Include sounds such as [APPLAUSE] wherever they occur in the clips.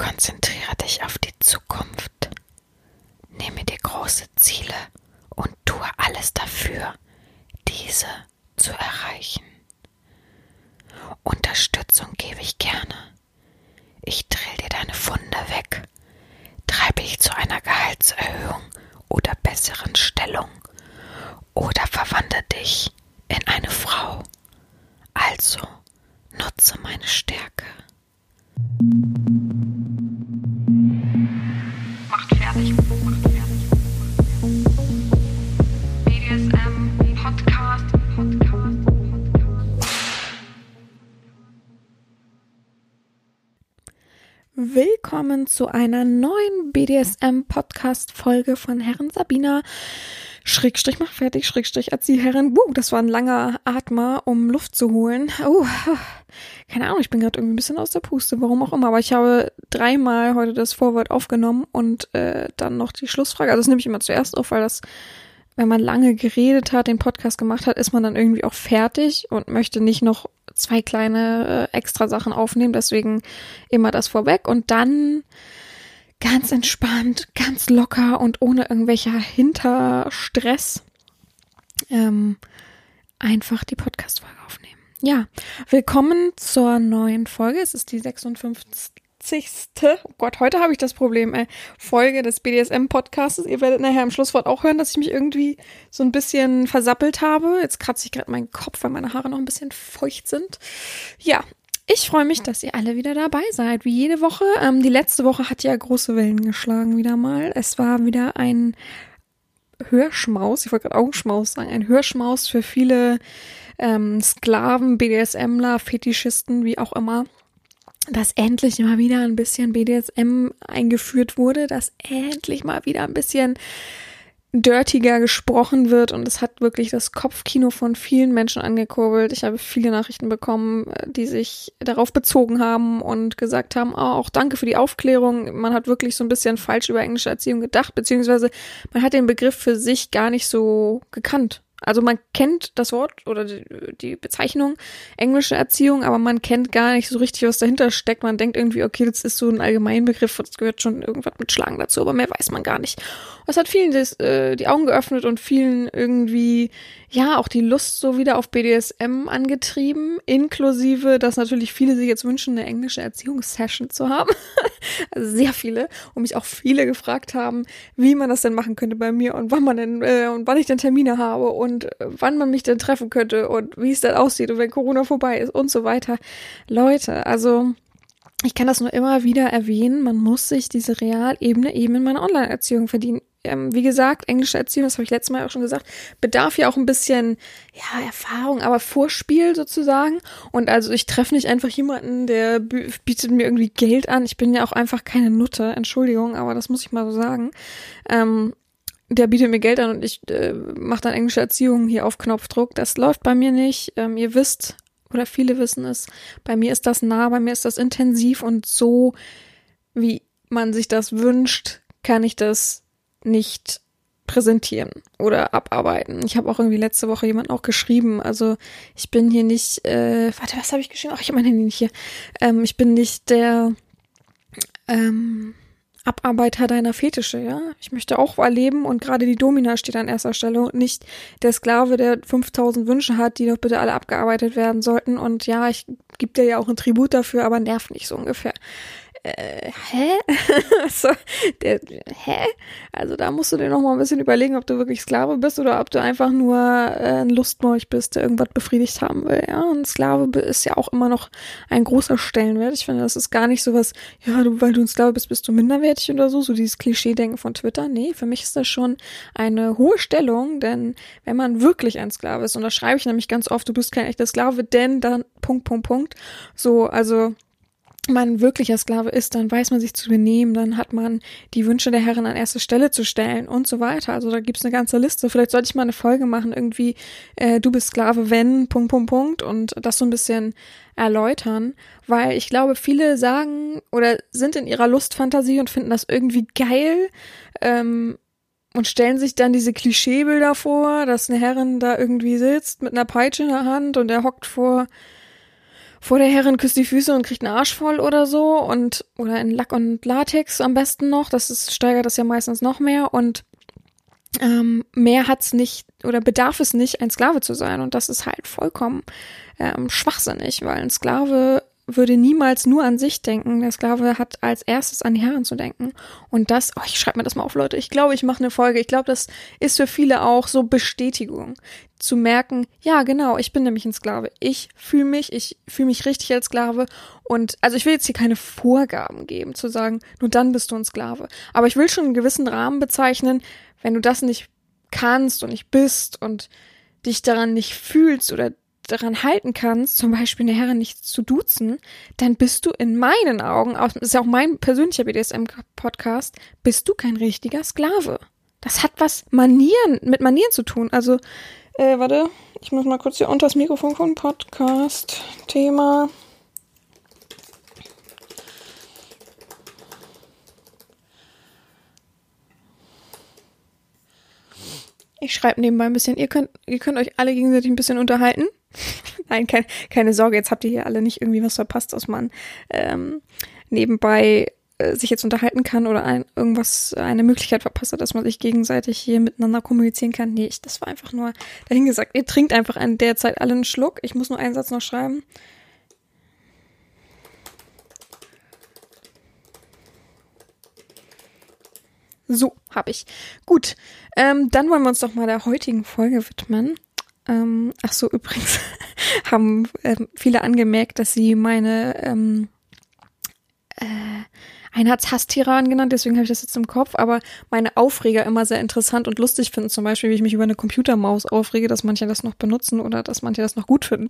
Konzentriere dich auf die Zukunft. Nehme dir große Ziele und tue alles dafür, diese zu erreichen. Unterstützung gebe ich gerne. Ich drill dir deine Funde weg, treibe ich zu einer Gehaltserhöhung oder besseren Stellung oder verwandle dich in eine Frau. Also nutze meine Stärke. Willkommen zu einer neuen BDSM-Podcast-Folge von Herren Sabina. Schrägstrich mach fertig, Schrägstrich Erzieherin. Wuh, das war ein langer Atmer, um Luft zu holen. Oh, keine Ahnung, ich bin gerade irgendwie ein bisschen aus der Puste, warum auch immer. Aber ich habe dreimal heute das Vorwort aufgenommen und äh, dann noch die Schlussfrage. Also das nehme ich immer zuerst auf, weil das, wenn man lange geredet hat, den Podcast gemacht hat, ist man dann irgendwie auch fertig und möchte nicht noch zwei kleine äh, extra Sachen aufnehmen. Deswegen immer das vorweg und dann ganz entspannt, ganz locker und ohne irgendwelcher Hinterstress ähm, einfach die Podcast-Folge aufnehmen. Ja, willkommen zur neuen Folge. Es ist die 56. Oh Gott, heute habe ich das Problem, ey. Folge des BDSM-Podcasts. Ihr werdet nachher im Schlusswort auch hören, dass ich mich irgendwie so ein bisschen versappelt habe. Jetzt kratze ich gerade meinen Kopf, weil meine Haare noch ein bisschen feucht sind. Ja, ich freue mich, dass ihr alle wieder dabei seid, wie jede Woche. Ähm, die letzte Woche hat ja große Wellen geschlagen wieder mal. Es war wieder ein Hörschmaus, ich wollte gerade Augenschmaus sagen, ein Hörschmaus für viele ähm, Sklaven, BDSMler, Fetischisten, wie auch immer, dass endlich mal wieder ein bisschen BDSM eingeführt wurde, dass endlich mal wieder ein bisschen dirtiger gesprochen wird und es hat wirklich das Kopfkino von vielen Menschen angekurbelt. Ich habe viele Nachrichten bekommen, äh, die sich darauf bezogen haben und gesagt haben, oh, auch danke für die Aufklärung. Man hat wirklich so ein bisschen falsch über englische Erziehung gedacht, beziehungsweise man hat den Begriff für sich gar nicht so gekannt. Also man kennt das Wort oder die, Bezeichnung englische Erziehung, aber man kennt gar nicht so richtig, was dahinter steckt. Man denkt irgendwie, okay, das ist so ein Allgemeinbegriff, das gehört schon irgendwas mit Schlagen dazu, aber mehr weiß man gar nicht. Das hat vielen das, äh, die Augen geöffnet und vielen irgendwie, ja, auch die Lust so wieder auf BDSM angetrieben, inklusive, dass natürlich viele sich jetzt wünschen, eine englische Erziehungssession zu haben. [LAUGHS] also sehr viele. Und mich auch viele gefragt haben, wie man das denn machen könnte bei mir und wann man denn, äh, und wann ich denn Termine habe und äh, wann man mich denn treffen könnte und wie es dann aussieht und wenn Corona vorbei ist und so weiter. Leute, also ich kann das nur immer wieder erwähnen, man muss sich diese Realebene eben in meiner Online-Erziehung verdienen. Ähm, wie gesagt, englische Erziehung, das habe ich letztes Mal auch schon gesagt, bedarf ja auch ein bisschen, ja, Erfahrung, aber Vorspiel sozusagen. Und also ich treffe nicht einfach jemanden, der bietet mir irgendwie Geld an. Ich bin ja auch einfach keine Nutte, Entschuldigung, aber das muss ich mal so sagen. Ähm, der bietet mir Geld an und ich äh, mache dann englische Erziehung hier auf Knopfdruck. Das läuft bei mir nicht. Ähm, ihr wisst, oder viele wissen es, bei mir ist das nah, bei mir ist das intensiv und so, wie man sich das wünscht, kann ich das nicht präsentieren oder abarbeiten. Ich habe auch irgendwie letzte Woche jemand auch geschrieben. Also ich bin hier nicht, äh, warte, was habe ich geschrieben? Ach, ich habe mein Handy nicht hier. Ähm, ich bin nicht der ähm, Abarbeiter deiner Fetische, ja. Ich möchte auch erleben und gerade die Domina steht an erster Stelle und nicht der Sklave, der 5000 Wünsche hat, die doch bitte alle abgearbeitet werden sollten. Und ja, ich gebe dir ja auch ein Tribut dafür, aber nerv nicht so ungefähr äh, hä? [LAUGHS] so, der, hä? Also da musst du dir noch mal ein bisschen überlegen, ob du wirklich Sklave bist oder ob du einfach nur äh, ein Lustmolch bist, der irgendwas befriedigt haben will. Ja, ein Sklave ist ja auch immer noch ein großer Stellenwert. Ich finde, das ist gar nicht so was, ja, du, weil du ein Sklave bist, bist du minderwertig oder so, so dieses Klischee-Denken von Twitter. Nee, für mich ist das schon eine hohe Stellung, denn wenn man wirklich ein Sklave ist, und da schreibe ich nämlich ganz oft, du bist kein echter Sklave, denn dann Punkt, Punkt, Punkt. So, also man wirklicher Sklave ist, dann weiß man sich zu benehmen, dann hat man die Wünsche der Herren an erste Stelle zu stellen und so weiter. Also da gibt's eine ganze Liste. Vielleicht sollte ich mal eine Folge machen, irgendwie, äh, du bist Sklave, wenn, Punkt, Punkt, Punkt, und das so ein bisschen erläutern, weil ich glaube, viele sagen oder sind in ihrer Lustfantasie und finden das irgendwie geil, ähm, und stellen sich dann diese Klischeebilder vor, dass eine Herrin da irgendwie sitzt mit einer Peitsche in der Hand und er hockt vor vor der Herrin, küsst die Füße und kriegt einen Arsch voll oder so und oder in Lack und Latex am besten noch. Das ist, steigert das ja meistens noch mehr und ähm, mehr hat's nicht oder bedarf es nicht, ein Sklave zu sein. Und das ist halt vollkommen ähm, schwachsinnig, weil ein Sklave würde niemals nur an sich denken. Der Sklave hat als erstes an die Herren zu denken. Und das, oh, ich schreibe mir das mal auf, Leute. Ich glaube, ich mache eine Folge. Ich glaube, das ist für viele auch so Bestätigung. Zu merken, ja, genau, ich bin nämlich ein Sklave. Ich fühle mich, ich fühle mich richtig als Sklave. Und also ich will jetzt hier keine Vorgaben geben, zu sagen, nur dann bist du ein Sklave. Aber ich will schon einen gewissen Rahmen bezeichnen, wenn du das nicht kannst und nicht bist und dich daran nicht fühlst oder daran halten kannst, zum Beispiel eine Herrin nicht zu duzen, dann bist du in meinen Augen, das ist ja auch mein persönlicher BDSM-Podcast, bist du kein richtiger Sklave. Das hat was Manieren, mit Manieren zu tun. Also, äh, warte, ich muss mal kurz hier unter das Mikrofon von Podcast. Thema. Ich schreibe nebenbei ein bisschen. Ihr könnt, ihr könnt euch alle gegenseitig ein bisschen unterhalten. [LAUGHS] Nein, kein, keine Sorge, jetzt habt ihr hier alle nicht irgendwie was verpasst, was man ähm, nebenbei äh, sich jetzt unterhalten kann oder ein, irgendwas, eine Möglichkeit verpasst hat, dass man sich gegenseitig hier miteinander kommunizieren kann. Nee, ich, das war einfach nur dahingesagt. Ihr trinkt einfach in der Zeit alle einen Schluck. Ich muss nur einen Satz noch schreiben. So, habe ich. Gut, ähm, dann wollen wir uns doch mal der heutigen Folge widmen. Ähm, ach so, [LAUGHS] übrigens haben ähm, viele angemerkt, dass sie meine ähm, äh, einer hat's Hasstiran genannt, deswegen habe ich das jetzt im Kopf, aber meine Aufreger immer sehr interessant und lustig finden. Zum Beispiel, wie ich mich über eine Computermaus aufrege, dass manche das noch benutzen oder dass manche das noch gut finden.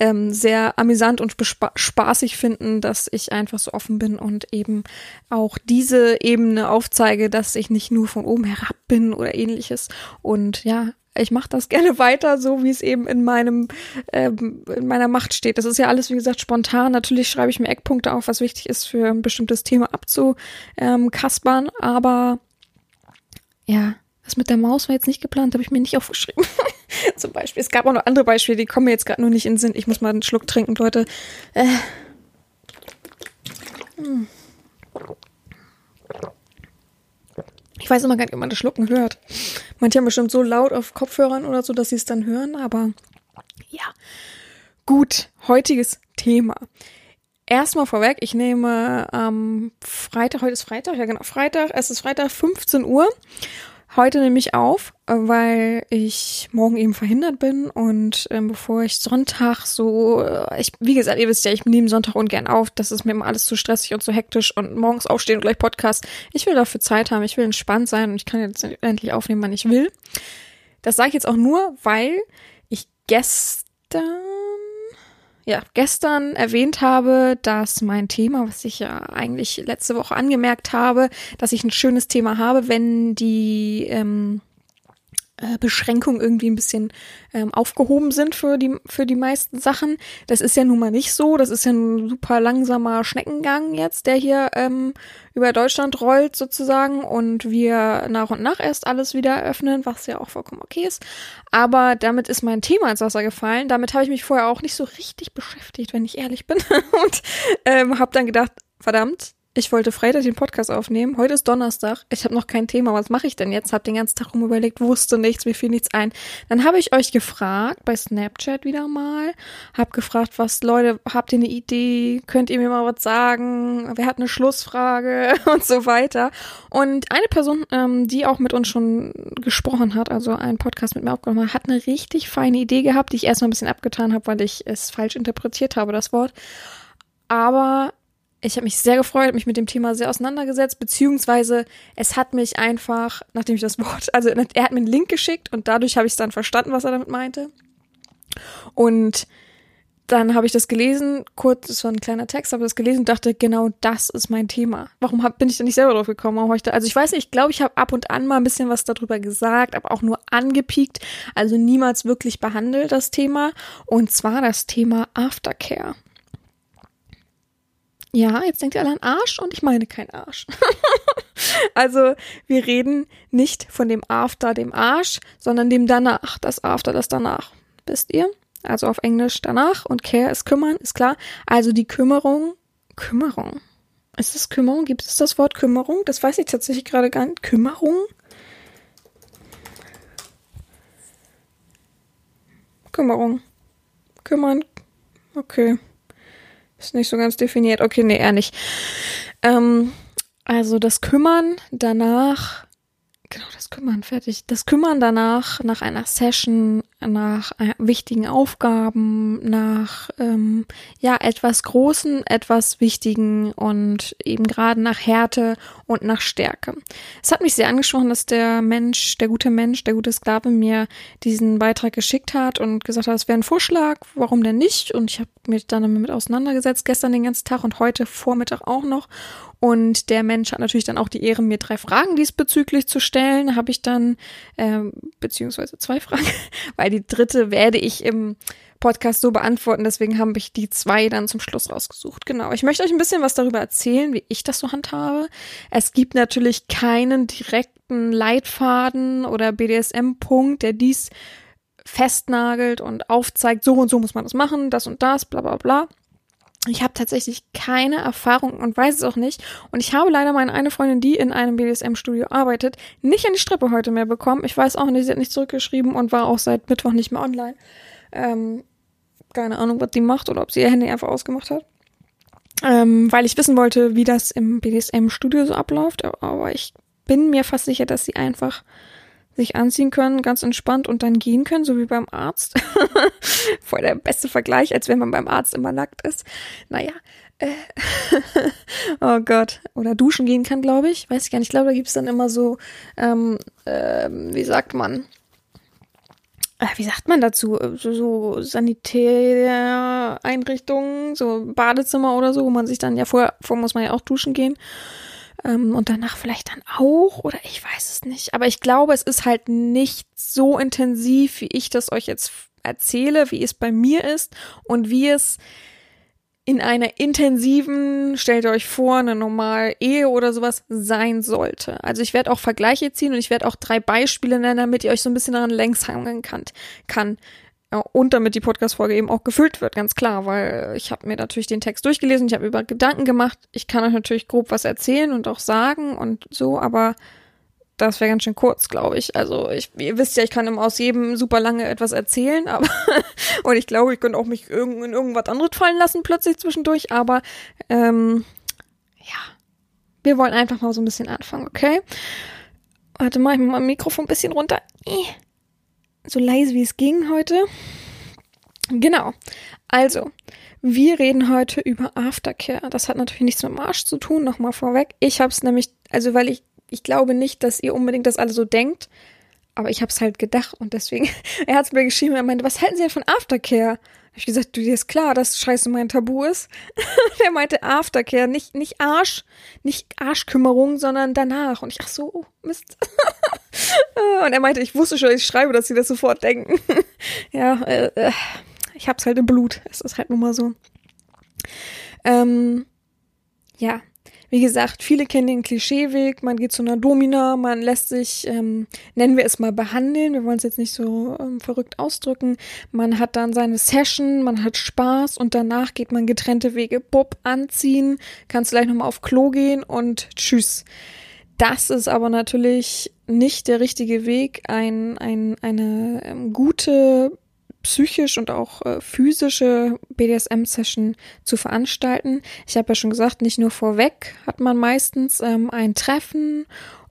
Ähm, sehr amüsant und spaßig finden, dass ich einfach so offen bin und eben auch diese Ebene aufzeige, dass ich nicht nur von oben herab bin oder ähnliches. Und ja, ich mache das [LAUGHS] gerne weiter, so wie es eben in meinem ähm, in meiner Macht steht. Das ist ja alles, wie gesagt, spontan. Natürlich schreibe ich mir Eckpunkte auf, was wichtig ist für ein bestimmtes Thema abzukaspern, aber ja, das mit der Maus war jetzt nicht geplant, habe ich mir nicht [LAUGHS] aufgeschrieben. Zum Beispiel. Es gab auch noch andere Beispiele, die kommen mir jetzt gerade nur nicht in den Sinn. Ich muss mal einen Schluck trinken, Leute. Äh. Hm. Ich weiß immer gar nicht, ob man das Schlucken hört. Manche haben bestimmt so laut auf Kopfhörern oder so, dass sie es dann hören, aber ja. Gut, heutiges Thema. Erstmal vorweg, ich nehme am ähm, Freitag, heute ist Freitag, ja genau, Freitag, es ist Freitag, 15 Uhr Heute nehme ich auf, äh, weil ich morgen eben verhindert bin und ähm, bevor ich Sonntag so, äh, ich, wie gesagt, ihr wisst ja, ich nehme Sonntag ungern auf, das ist mir immer alles zu stressig und zu hektisch und morgens aufstehen und gleich Podcast. Ich will dafür Zeit haben, ich will entspannt sein und ich kann jetzt endlich aufnehmen, wann ich will. Das sage ich jetzt auch nur, weil ich gestern ja, gestern erwähnt habe, dass mein Thema, was ich ja eigentlich letzte Woche angemerkt habe, dass ich ein schönes Thema habe, wenn die ähm, äh, Beschränkungen irgendwie ein bisschen ähm, aufgehoben sind für die, für die meisten Sachen. Das ist ja nun mal nicht so. Das ist ja ein super langsamer Schneckengang jetzt, der hier ähm, über Deutschland rollt sozusagen und wir nach und nach erst alles wieder eröffnen, was ja auch vollkommen okay ist. Aber damit ist mein Thema ins Wasser gefallen. Damit habe ich mich vorher auch nicht so richtig beschäftigt, wenn ich ehrlich bin. [LAUGHS] und ähm, habe dann gedacht, verdammt, ich wollte Freitag den Podcast aufnehmen. Heute ist Donnerstag. Ich habe noch kein Thema. Was mache ich denn jetzt? Hab den ganzen Tag rum überlegt, wusste nichts, mir fiel nichts ein. Dann habe ich euch gefragt bei Snapchat wieder mal. Hab gefragt, was Leute, habt ihr eine Idee? Könnt ihr mir mal was sagen? Wer hat eine Schlussfrage [LAUGHS] und so weiter? Und eine Person, ähm, die auch mit uns schon gesprochen hat, also einen Podcast mit mir aufgenommen hat, hat eine richtig feine Idee gehabt, die ich erstmal ein bisschen abgetan habe, weil ich es falsch interpretiert habe, das Wort. Aber ich habe mich sehr gefreut, mich mit dem Thema sehr auseinandergesetzt, beziehungsweise es hat mich einfach, nachdem ich das Wort, [LAUGHS] also er hat mir einen Link geschickt und dadurch habe ich es dann verstanden, was er damit meinte. Und dann habe ich das gelesen, kurz, es war ein kleiner Text, habe das gelesen und dachte, genau das ist mein Thema. Warum hab, bin ich da nicht selber drauf gekommen? Warum ich da, also ich weiß nicht, ich glaube, ich habe ab und an mal ein bisschen was darüber gesagt, aber auch nur angepiekt, also niemals wirklich behandelt das Thema. Und zwar das Thema Aftercare. Ja, jetzt denkt ihr alle an Arsch und ich meine kein Arsch. [LAUGHS] also wir reden nicht von dem After, dem Arsch, sondern dem danach, das After, das danach. Wisst ihr? Also auf Englisch danach und Care ist kümmern, ist klar. Also die Kümmerung, Kümmerung. Ist es Kümmerung? Gibt es das Wort Kümmerung? Das weiß ich tatsächlich gerade gar nicht. Kümmerung? Kümmerung. Kümmern. Okay. Ist nicht so ganz definiert. Okay, nee, eher nicht. Ähm, also das Kümmern danach, genau das Kümmern, fertig. Das Kümmern danach, nach einer Session, nach äh, wichtigen Aufgaben, nach ähm, ja etwas Großen, etwas Wichtigen und eben gerade nach Härte und nach Stärke. Es hat mich sehr angesprochen, dass der Mensch, der gute Mensch, der gute Sklave mir diesen Beitrag geschickt hat und gesagt hat, es wäre ein Vorschlag, warum denn nicht? Und ich habe mich dann damit auseinandergesetzt, gestern den ganzen Tag und heute Vormittag auch noch. Und der Mensch hat natürlich dann auch die Ehre, mir drei Fragen diesbezüglich zu stellen. Habe ich dann, ähm, beziehungsweise zwei Fragen, [LAUGHS] weil die dritte werde ich im Podcast so beantworten. Deswegen habe ich die zwei dann zum Schluss rausgesucht. Genau. Ich möchte euch ein bisschen was darüber erzählen, wie ich das so handhabe. Es gibt natürlich keinen direkten Leitfaden oder BDSM-Punkt, der dies festnagelt und aufzeigt, so und so muss man das machen, das und das, bla bla bla. Ich habe tatsächlich keine Erfahrung und weiß es auch nicht. Und ich habe leider meine eine Freundin, die in einem BDSM-Studio arbeitet, nicht an die Strippe heute mehr bekommen. Ich weiß auch nicht, sie hat nicht zurückgeschrieben und war auch seit Mittwoch nicht mehr online. Ähm, keine Ahnung, was die macht oder ob sie ihr Handy einfach ausgemacht hat. Ähm, weil ich wissen wollte, wie das im BDSM-Studio so abläuft. Aber ich bin mir fast sicher, dass sie einfach sich anziehen können, ganz entspannt und dann gehen können, so wie beim Arzt. [LAUGHS] Voll der beste Vergleich, als wenn man beim Arzt immer nackt ist. Naja. Äh, [LAUGHS] oh Gott. Oder duschen gehen kann, glaube ich. Weiß ich gar nicht. Ich glaube, da gibt's dann immer so, ähm, äh, wie sagt man? Äh, wie sagt man dazu? So, so Sanitäreinrichtungen, so Badezimmer oder so, wo man sich dann ja vorher, vorher muss man ja auch duschen gehen. Ähm, und danach vielleicht dann auch, oder ich weiß es nicht. Aber ich glaube, es ist halt nicht so intensiv, wie ich das euch jetzt erzähle, wie es bei mir ist und wie es in einer intensiven, stellt euch vor, eine normale Ehe oder sowas sein sollte. Also ich werde auch Vergleiche ziehen und ich werde auch drei Beispiele nennen, damit ihr euch so ein bisschen daran längs hangeln kann. kann. Und damit die Podcast-Folge eben auch gefüllt wird, ganz klar, weil ich habe mir natürlich den Text durchgelesen, ich habe über Gedanken gemacht. Ich kann euch natürlich grob was erzählen und auch sagen und so, aber das wäre ganz schön kurz, glaube ich. Also ich, ihr wisst ja, ich kann immer aus jedem super lange etwas erzählen, [LAUGHS] aber und ich glaube, ich könnte auch mich irgend, in irgendwas anderes fallen lassen plötzlich zwischendurch, aber ähm, ja, wir wollen einfach mal so ein bisschen anfangen, okay? Warte mal, ich mach mal Mikrofon ein bisschen runter so leise wie es ging heute. Genau. Also, wir reden heute über Aftercare. Das hat natürlich nichts mit dem Arsch zu tun, nochmal vorweg. Ich habe es nämlich, also weil ich, ich glaube nicht, dass ihr unbedingt das alle so denkt, aber ich habe es halt gedacht und deswegen, [LAUGHS] er hat es mir geschrieben, er meinte, was halten Sie denn von Aftercare? Ich gesagt, du dir ist klar, dass Scheiße mein Tabu ist. [LAUGHS] der meinte Aftercare, nicht nicht Arsch, nicht Arschkümmerung, sondern danach. Und ich ach so, oh, Mist. [LAUGHS] und er meinte, ich wusste schon, ich schreibe, dass sie das sofort denken. [LAUGHS] ja, äh, äh, ich hab's halt im Blut. Es ist halt nun mal so. Ähm, ja, wie gesagt, viele kennen den Klischeeweg, man geht zu einer Domina, man lässt sich, ähm, nennen wir es mal, behandeln, wir wollen es jetzt nicht so ähm, verrückt ausdrücken, man hat dann seine Session, man hat Spaß und danach geht man getrennte Wege, Bob anziehen, kannst gleich nochmal auf Klo gehen und tschüss. Das ist aber natürlich nicht der richtige Weg, ein, ein, eine ähm, gute psychisch und auch äh, physische BDSM-Session zu veranstalten. Ich habe ja schon gesagt, nicht nur vorweg hat man meistens ähm, ein Treffen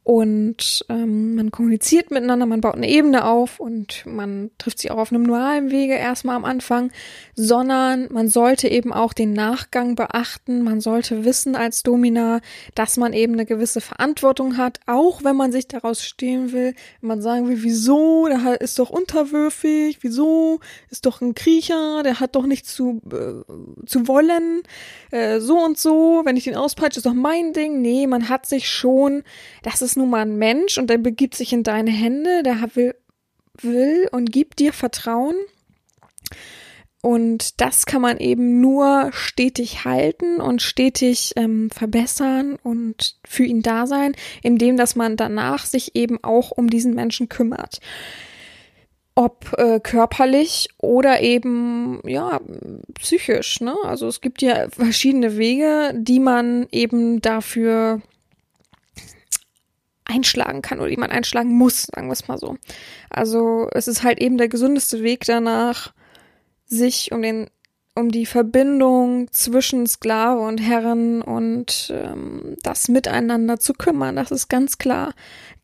und ähm, man kommuniziert miteinander, man baut eine Ebene auf und man trifft sich auch auf einem normalen Wege erstmal am Anfang, sondern man sollte eben auch den Nachgang beachten, man sollte wissen als Domina, dass man eben eine gewisse Verantwortung hat, auch wenn man sich daraus stehen will, wenn man sagen will, wieso, der ist doch unterwürfig, wieso, ist doch ein Kriecher, der hat doch nichts zu, äh, zu wollen, äh, so und so, wenn ich den auspeitsche, ist doch mein Ding. Nee, man hat sich schon, das ist nun mal ein Mensch und der begibt sich in deine Hände, der will, will und gibt dir Vertrauen. Und das kann man eben nur stetig halten und stetig ähm, verbessern und für ihn da sein, indem dass man danach sich eben auch um diesen Menschen kümmert. ob äh, körperlich oder eben ja psychisch. Ne? Also es gibt ja verschiedene Wege, die man eben dafür einschlagen kann oder die man einschlagen muss, sagen wir es mal so. Also es ist halt eben der gesündeste Weg danach, sich um den um die Verbindung zwischen Sklave und Herren und ähm, das Miteinander zu kümmern. Das ist ganz klar.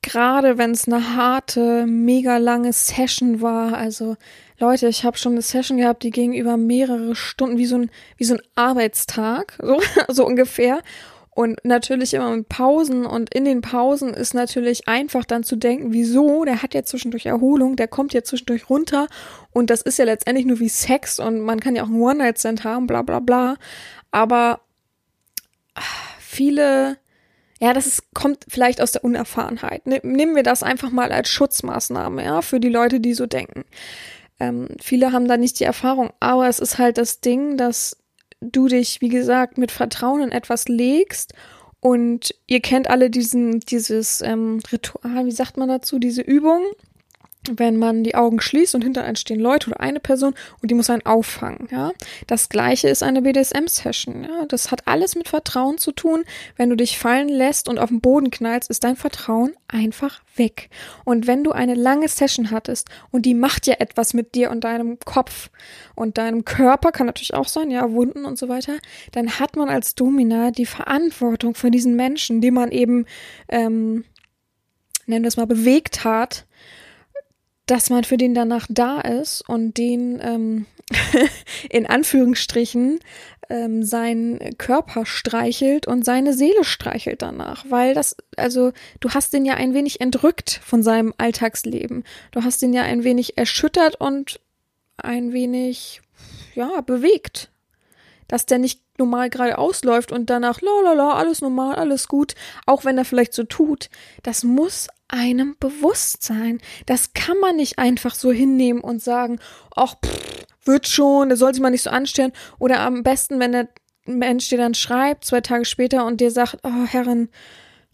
Gerade wenn es eine harte, mega lange Session war. Also Leute, ich habe schon eine Session gehabt, die ging über mehrere Stunden, wie so ein, wie so ein Arbeitstag, [LAUGHS] so, so ungefähr. Und natürlich immer mit Pausen. Und in den Pausen ist natürlich einfach dann zu denken, wieso, der hat ja zwischendurch Erholung, der kommt ja zwischendurch runter. Und das ist ja letztendlich nur wie Sex und man kann ja auch einen One-Night-Stand haben, bla bla bla. Aber viele, ja, das ist, kommt vielleicht aus der Unerfahrenheit. Ne, nehmen wir das einfach mal als Schutzmaßnahme, ja, für die Leute, die so denken. Ähm, viele haben da nicht die Erfahrung, aber es ist halt das Ding, dass du dich, wie gesagt, mit Vertrauen in etwas legst und ihr kennt alle diesen, dieses ähm, Ritual, wie sagt man dazu, diese Übung, wenn man die Augen schließt und hinter einen stehen Leute oder eine Person und die muss einen auffangen, ja. Das gleiche ist eine BDSM-Session, ja. Das hat alles mit Vertrauen zu tun. Wenn du dich fallen lässt und auf den Boden knallst, ist dein Vertrauen einfach weg. Und wenn du eine lange Session hattest und die macht ja etwas mit dir und deinem Kopf und deinem Körper, kann natürlich auch sein, ja, Wunden und so weiter, dann hat man als Domina die Verantwortung für diesen Menschen, die man eben, ähm, nennen wir es mal, bewegt hat, dass man für den danach da ist und den ähm, [LAUGHS] in Anführungsstrichen ähm, seinen Körper streichelt und seine Seele streichelt danach, weil das, also du hast den ja ein wenig entrückt von seinem Alltagsleben, du hast den ja ein wenig erschüttert und ein wenig, ja, bewegt, dass der nicht normal gerade ausläuft und danach, la la la, alles normal, alles gut, auch wenn er vielleicht so tut, das muss einem bewusst sein. Das kann man nicht einfach so hinnehmen und sagen, ach, pff, wird schon, der soll sich mal nicht so anstellen. Oder am besten, wenn der Mensch dir dann schreibt, zwei Tage später und dir sagt, oh Herrin,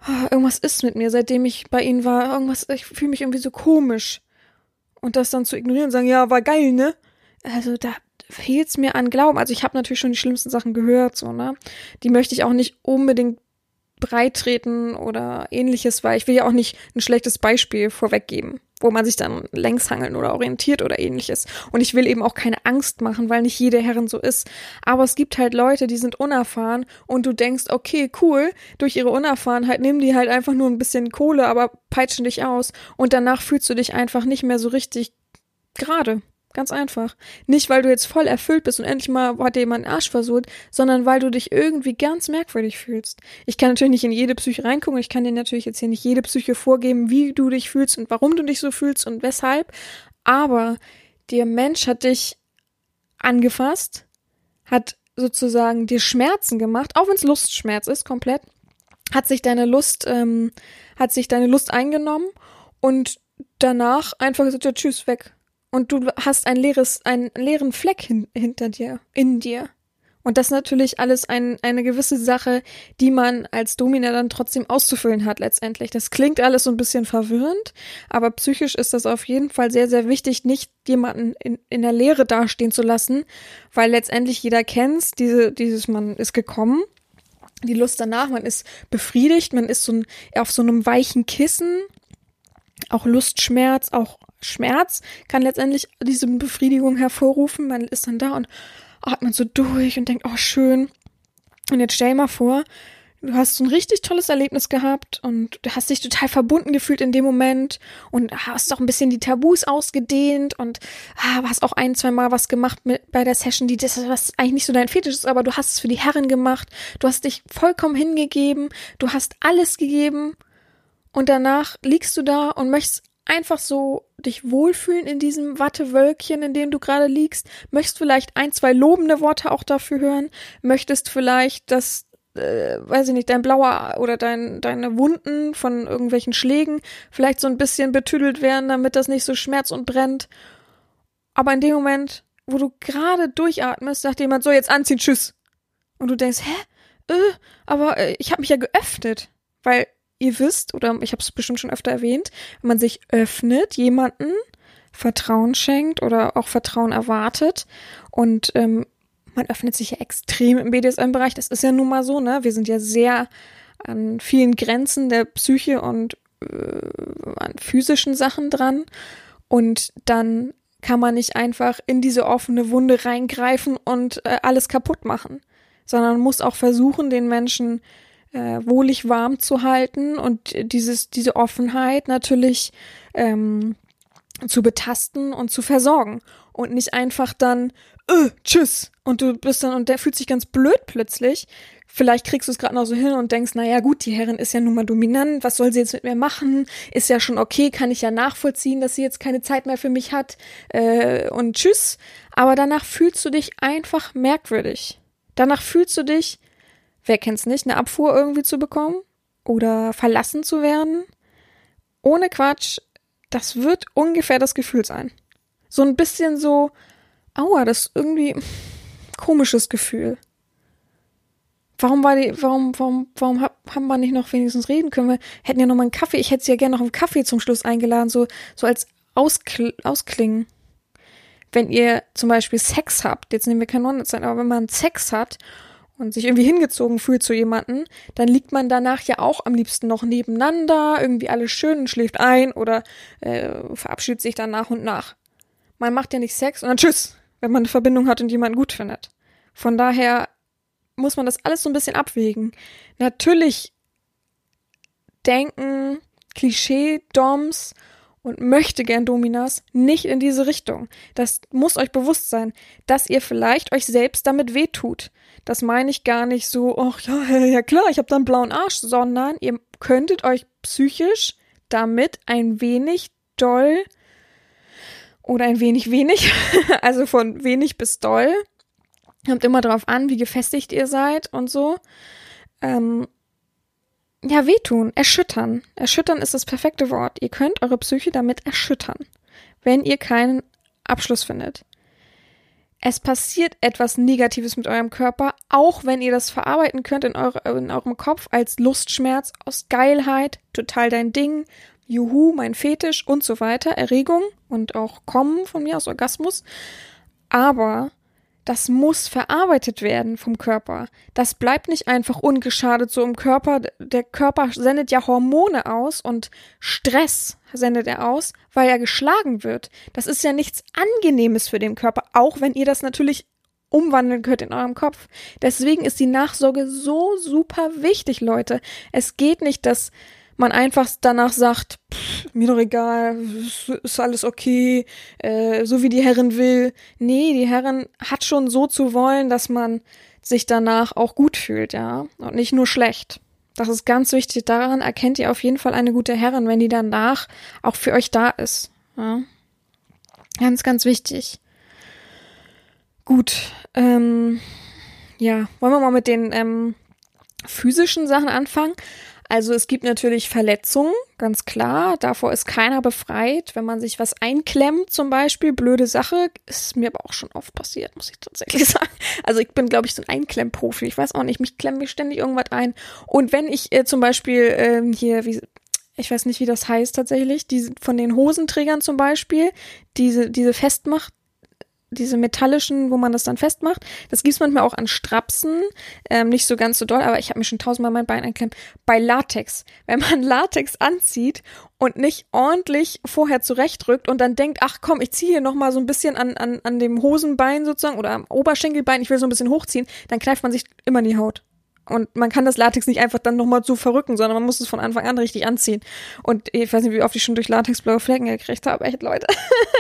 oh, irgendwas ist mit mir, seitdem ich bei Ihnen war, irgendwas, ich fühle mich irgendwie so komisch. Und das dann zu ignorieren und sagen, ja, war geil, ne? Also da fehlt's mir an Glauben. Also ich habe natürlich schon die schlimmsten Sachen gehört, so, ne? Die möchte ich auch nicht unbedingt breitreten oder ähnliches, weil ich will ja auch nicht ein schlechtes Beispiel vorweggeben, wo man sich dann längs hangeln oder orientiert oder ähnliches. Und ich will eben auch keine Angst machen, weil nicht jede Herrin so ist. Aber es gibt halt Leute, die sind unerfahren und du denkst, okay, cool, durch ihre Unerfahrenheit nehmen die halt einfach nur ein bisschen Kohle, aber peitschen dich aus und danach fühlst du dich einfach nicht mehr so richtig gerade. Ganz einfach. Nicht, weil du jetzt voll erfüllt bist und endlich mal hat dir jemand den Arsch versucht, sondern weil du dich irgendwie ganz merkwürdig fühlst. Ich kann natürlich nicht in jede Psyche reingucken. Ich kann dir natürlich jetzt hier nicht jede Psyche vorgeben, wie du dich fühlst und warum du dich so fühlst und weshalb. Aber der Mensch hat dich angefasst, hat sozusagen dir Schmerzen gemacht, auch wenn es Lustschmerz ist, komplett, hat sich deine Lust, ähm, hat sich deine Lust eingenommen und danach einfach gesagt, ja, tschüss, weg und du hast ein leeres, einen leeren Fleck hin, hinter dir, in dir. Und das natürlich alles ein, eine gewisse Sache, die man als Domina dann trotzdem auszufüllen hat letztendlich. Das klingt alles so ein bisschen verwirrend, aber psychisch ist das auf jeden Fall sehr, sehr wichtig, nicht jemanden in, in der Leere dastehen zu lassen, weil letztendlich jeder kennt, diese, dieses, man ist gekommen, die Lust danach, man ist befriedigt, man ist so ein, auf so einem weichen Kissen, auch Lustschmerz, auch Schmerz kann letztendlich diese Befriedigung hervorrufen. Man ist dann da und atmet so durch und denkt, oh schön. Und jetzt stell mal vor, du hast so ein richtig tolles Erlebnis gehabt und du hast dich total verbunden gefühlt in dem Moment und hast auch ein bisschen die Tabus ausgedehnt und ah, hast auch ein, zwei Mal was gemacht mit, bei der Session, die das was eigentlich nicht so dein Fetisch ist, aber du hast es für die Herren gemacht. Du hast dich vollkommen hingegeben, du hast alles gegeben und danach liegst du da und möchtest einfach so dich wohlfühlen in diesem Wattewölkchen, in dem du gerade liegst, möchtest vielleicht ein, zwei lobende Worte auch dafür hören, möchtest vielleicht, dass äh, weiß ich nicht, dein blauer oder dein, deine Wunden von irgendwelchen Schlägen vielleicht so ein bisschen betüdelt werden, damit das nicht so schmerzt und brennt. Aber in dem Moment, wo du gerade durchatmest, sagt jemand so, jetzt anziehen, tschüss. Und du denkst, hä? Äh, aber äh, ich habe mich ja geöffnet. Weil ihr wisst, oder ich habe es bestimmt schon öfter erwähnt, wenn man sich öffnet, jemanden Vertrauen schenkt oder auch Vertrauen erwartet. Und ähm, man öffnet sich ja extrem im BDSM-Bereich. Das ist ja nun mal so, ne? Wir sind ja sehr an vielen Grenzen der Psyche und äh, an physischen Sachen dran. Und dann kann man nicht einfach in diese offene Wunde reingreifen und äh, alles kaputt machen, sondern muss auch versuchen, den Menschen äh, wohlig warm zu halten und dieses, diese Offenheit natürlich ähm, zu betasten und zu versorgen und nicht einfach dann, äh, tschüss, und du bist dann, und der fühlt sich ganz blöd plötzlich. Vielleicht kriegst du es gerade noch so hin und denkst, na ja, gut, die Herrin ist ja nun mal dominant, was soll sie jetzt mit mir machen? Ist ja schon okay, kann ich ja nachvollziehen, dass sie jetzt keine Zeit mehr für mich hat äh, und tschüss. Aber danach fühlst du dich einfach merkwürdig. Danach fühlst du dich, wer kennt's nicht, eine Abfuhr irgendwie zu bekommen oder verlassen zu werden. Ohne Quatsch, das wird ungefähr das Gefühl sein. So ein bisschen so, aua, das ist irgendwie komisches Gefühl. Warum war die, warum, warum, warum hab, haben wir nicht noch wenigstens reden können? Wir hätten ja noch mal einen Kaffee. Ich hätte sie ja gerne noch einen Kaffee zum Schluss eingeladen, so, so als Auskl Ausklingen. Wenn ihr zum Beispiel Sex habt, jetzt nehmen wir kein one sein, aber wenn man Sex hat und sich irgendwie hingezogen fühlt zu jemanden, dann liegt man danach ja auch am liebsten noch nebeneinander, irgendwie alles schön und schläft ein oder äh, verabschiedet sich dann nach und nach. Man macht ja nicht Sex und dann tschüss, wenn man eine Verbindung hat und jemanden gut findet. Von daher muss man das alles so ein bisschen abwägen. Natürlich denken Klischee-Doms und möchte gern Dominas nicht in diese Richtung. Das muss euch bewusst sein, dass ihr vielleicht euch selbst damit wehtut. Das meine ich gar nicht so, ach ja, [LAUGHS] ja klar, ich habe da einen blauen Arsch, sondern ihr könntet euch psychisch damit ein wenig doll oder ein wenig wenig, [LAUGHS] also von wenig bis doll. Kommt immer darauf an, wie gefestigt ihr seid und so. Ähm, ja, wehtun, erschüttern. Erschüttern ist das perfekte Wort. Ihr könnt eure Psyche damit erschüttern, wenn ihr keinen Abschluss findet. Es passiert etwas Negatives mit eurem Körper, auch wenn ihr das verarbeiten könnt in, eure, in eurem Kopf als Lustschmerz, aus Geilheit, total dein Ding, Juhu, mein Fetisch und so weiter, Erregung und auch Kommen von mir aus Orgasmus. Aber das muss verarbeitet werden vom Körper. Das bleibt nicht einfach ungeschadet so im Körper. Der Körper sendet ja Hormone aus und Stress sendet er aus, weil er geschlagen wird. Das ist ja nichts Angenehmes für den Körper, auch wenn ihr das natürlich umwandeln könnt in eurem Kopf. Deswegen ist die Nachsorge so super wichtig, Leute. Es geht nicht, dass man einfach danach sagt, pff, mir doch egal, ist alles okay, äh, so wie die Herrin will. Nee, die Herrin hat schon so zu wollen, dass man sich danach auch gut fühlt, ja, und nicht nur schlecht. Das ist ganz wichtig. Daran erkennt ihr auf jeden Fall eine gute Herrin, wenn die danach auch für euch da ist. Ja. Ganz, ganz wichtig. Gut. Ähm, ja, wollen wir mal mit den ähm, physischen Sachen anfangen? Also es gibt natürlich Verletzungen, ganz klar. Davor ist keiner befreit. Wenn man sich was einklemmt, zum Beispiel, blöde Sache, ist mir aber auch schon oft passiert, muss ich tatsächlich [LAUGHS] sagen. Also ich bin, glaube ich, so ein Einklemmmprofi. Ich weiß auch nicht, mich klemmt mir ständig irgendwas ein. Und wenn ich äh, zum Beispiel ähm, hier, wie, ich weiß nicht, wie das heißt tatsächlich, diese von den Hosenträgern zum Beispiel, diese, diese Festmacht, diese metallischen, wo man das dann festmacht. Das gibt's manchmal auch an Strapsen, ähm, nicht so ganz so doll, aber ich habe mir schon tausendmal mein Bein einklemmt. Bei Latex, wenn man Latex anzieht und nicht ordentlich vorher zurechtrückt und dann denkt, ach komm, ich ziehe hier noch mal so ein bisschen an, an, an dem Hosenbein sozusagen oder am Oberschenkelbein, ich will so ein bisschen hochziehen, dann kneift man sich immer in die Haut. Und man kann das Latex nicht einfach dann nochmal so verrücken, sondern man muss es von Anfang an richtig anziehen. Und ich weiß nicht, wie oft ich schon durch Latex blaue Flecken gekriegt habe. Echt, Leute.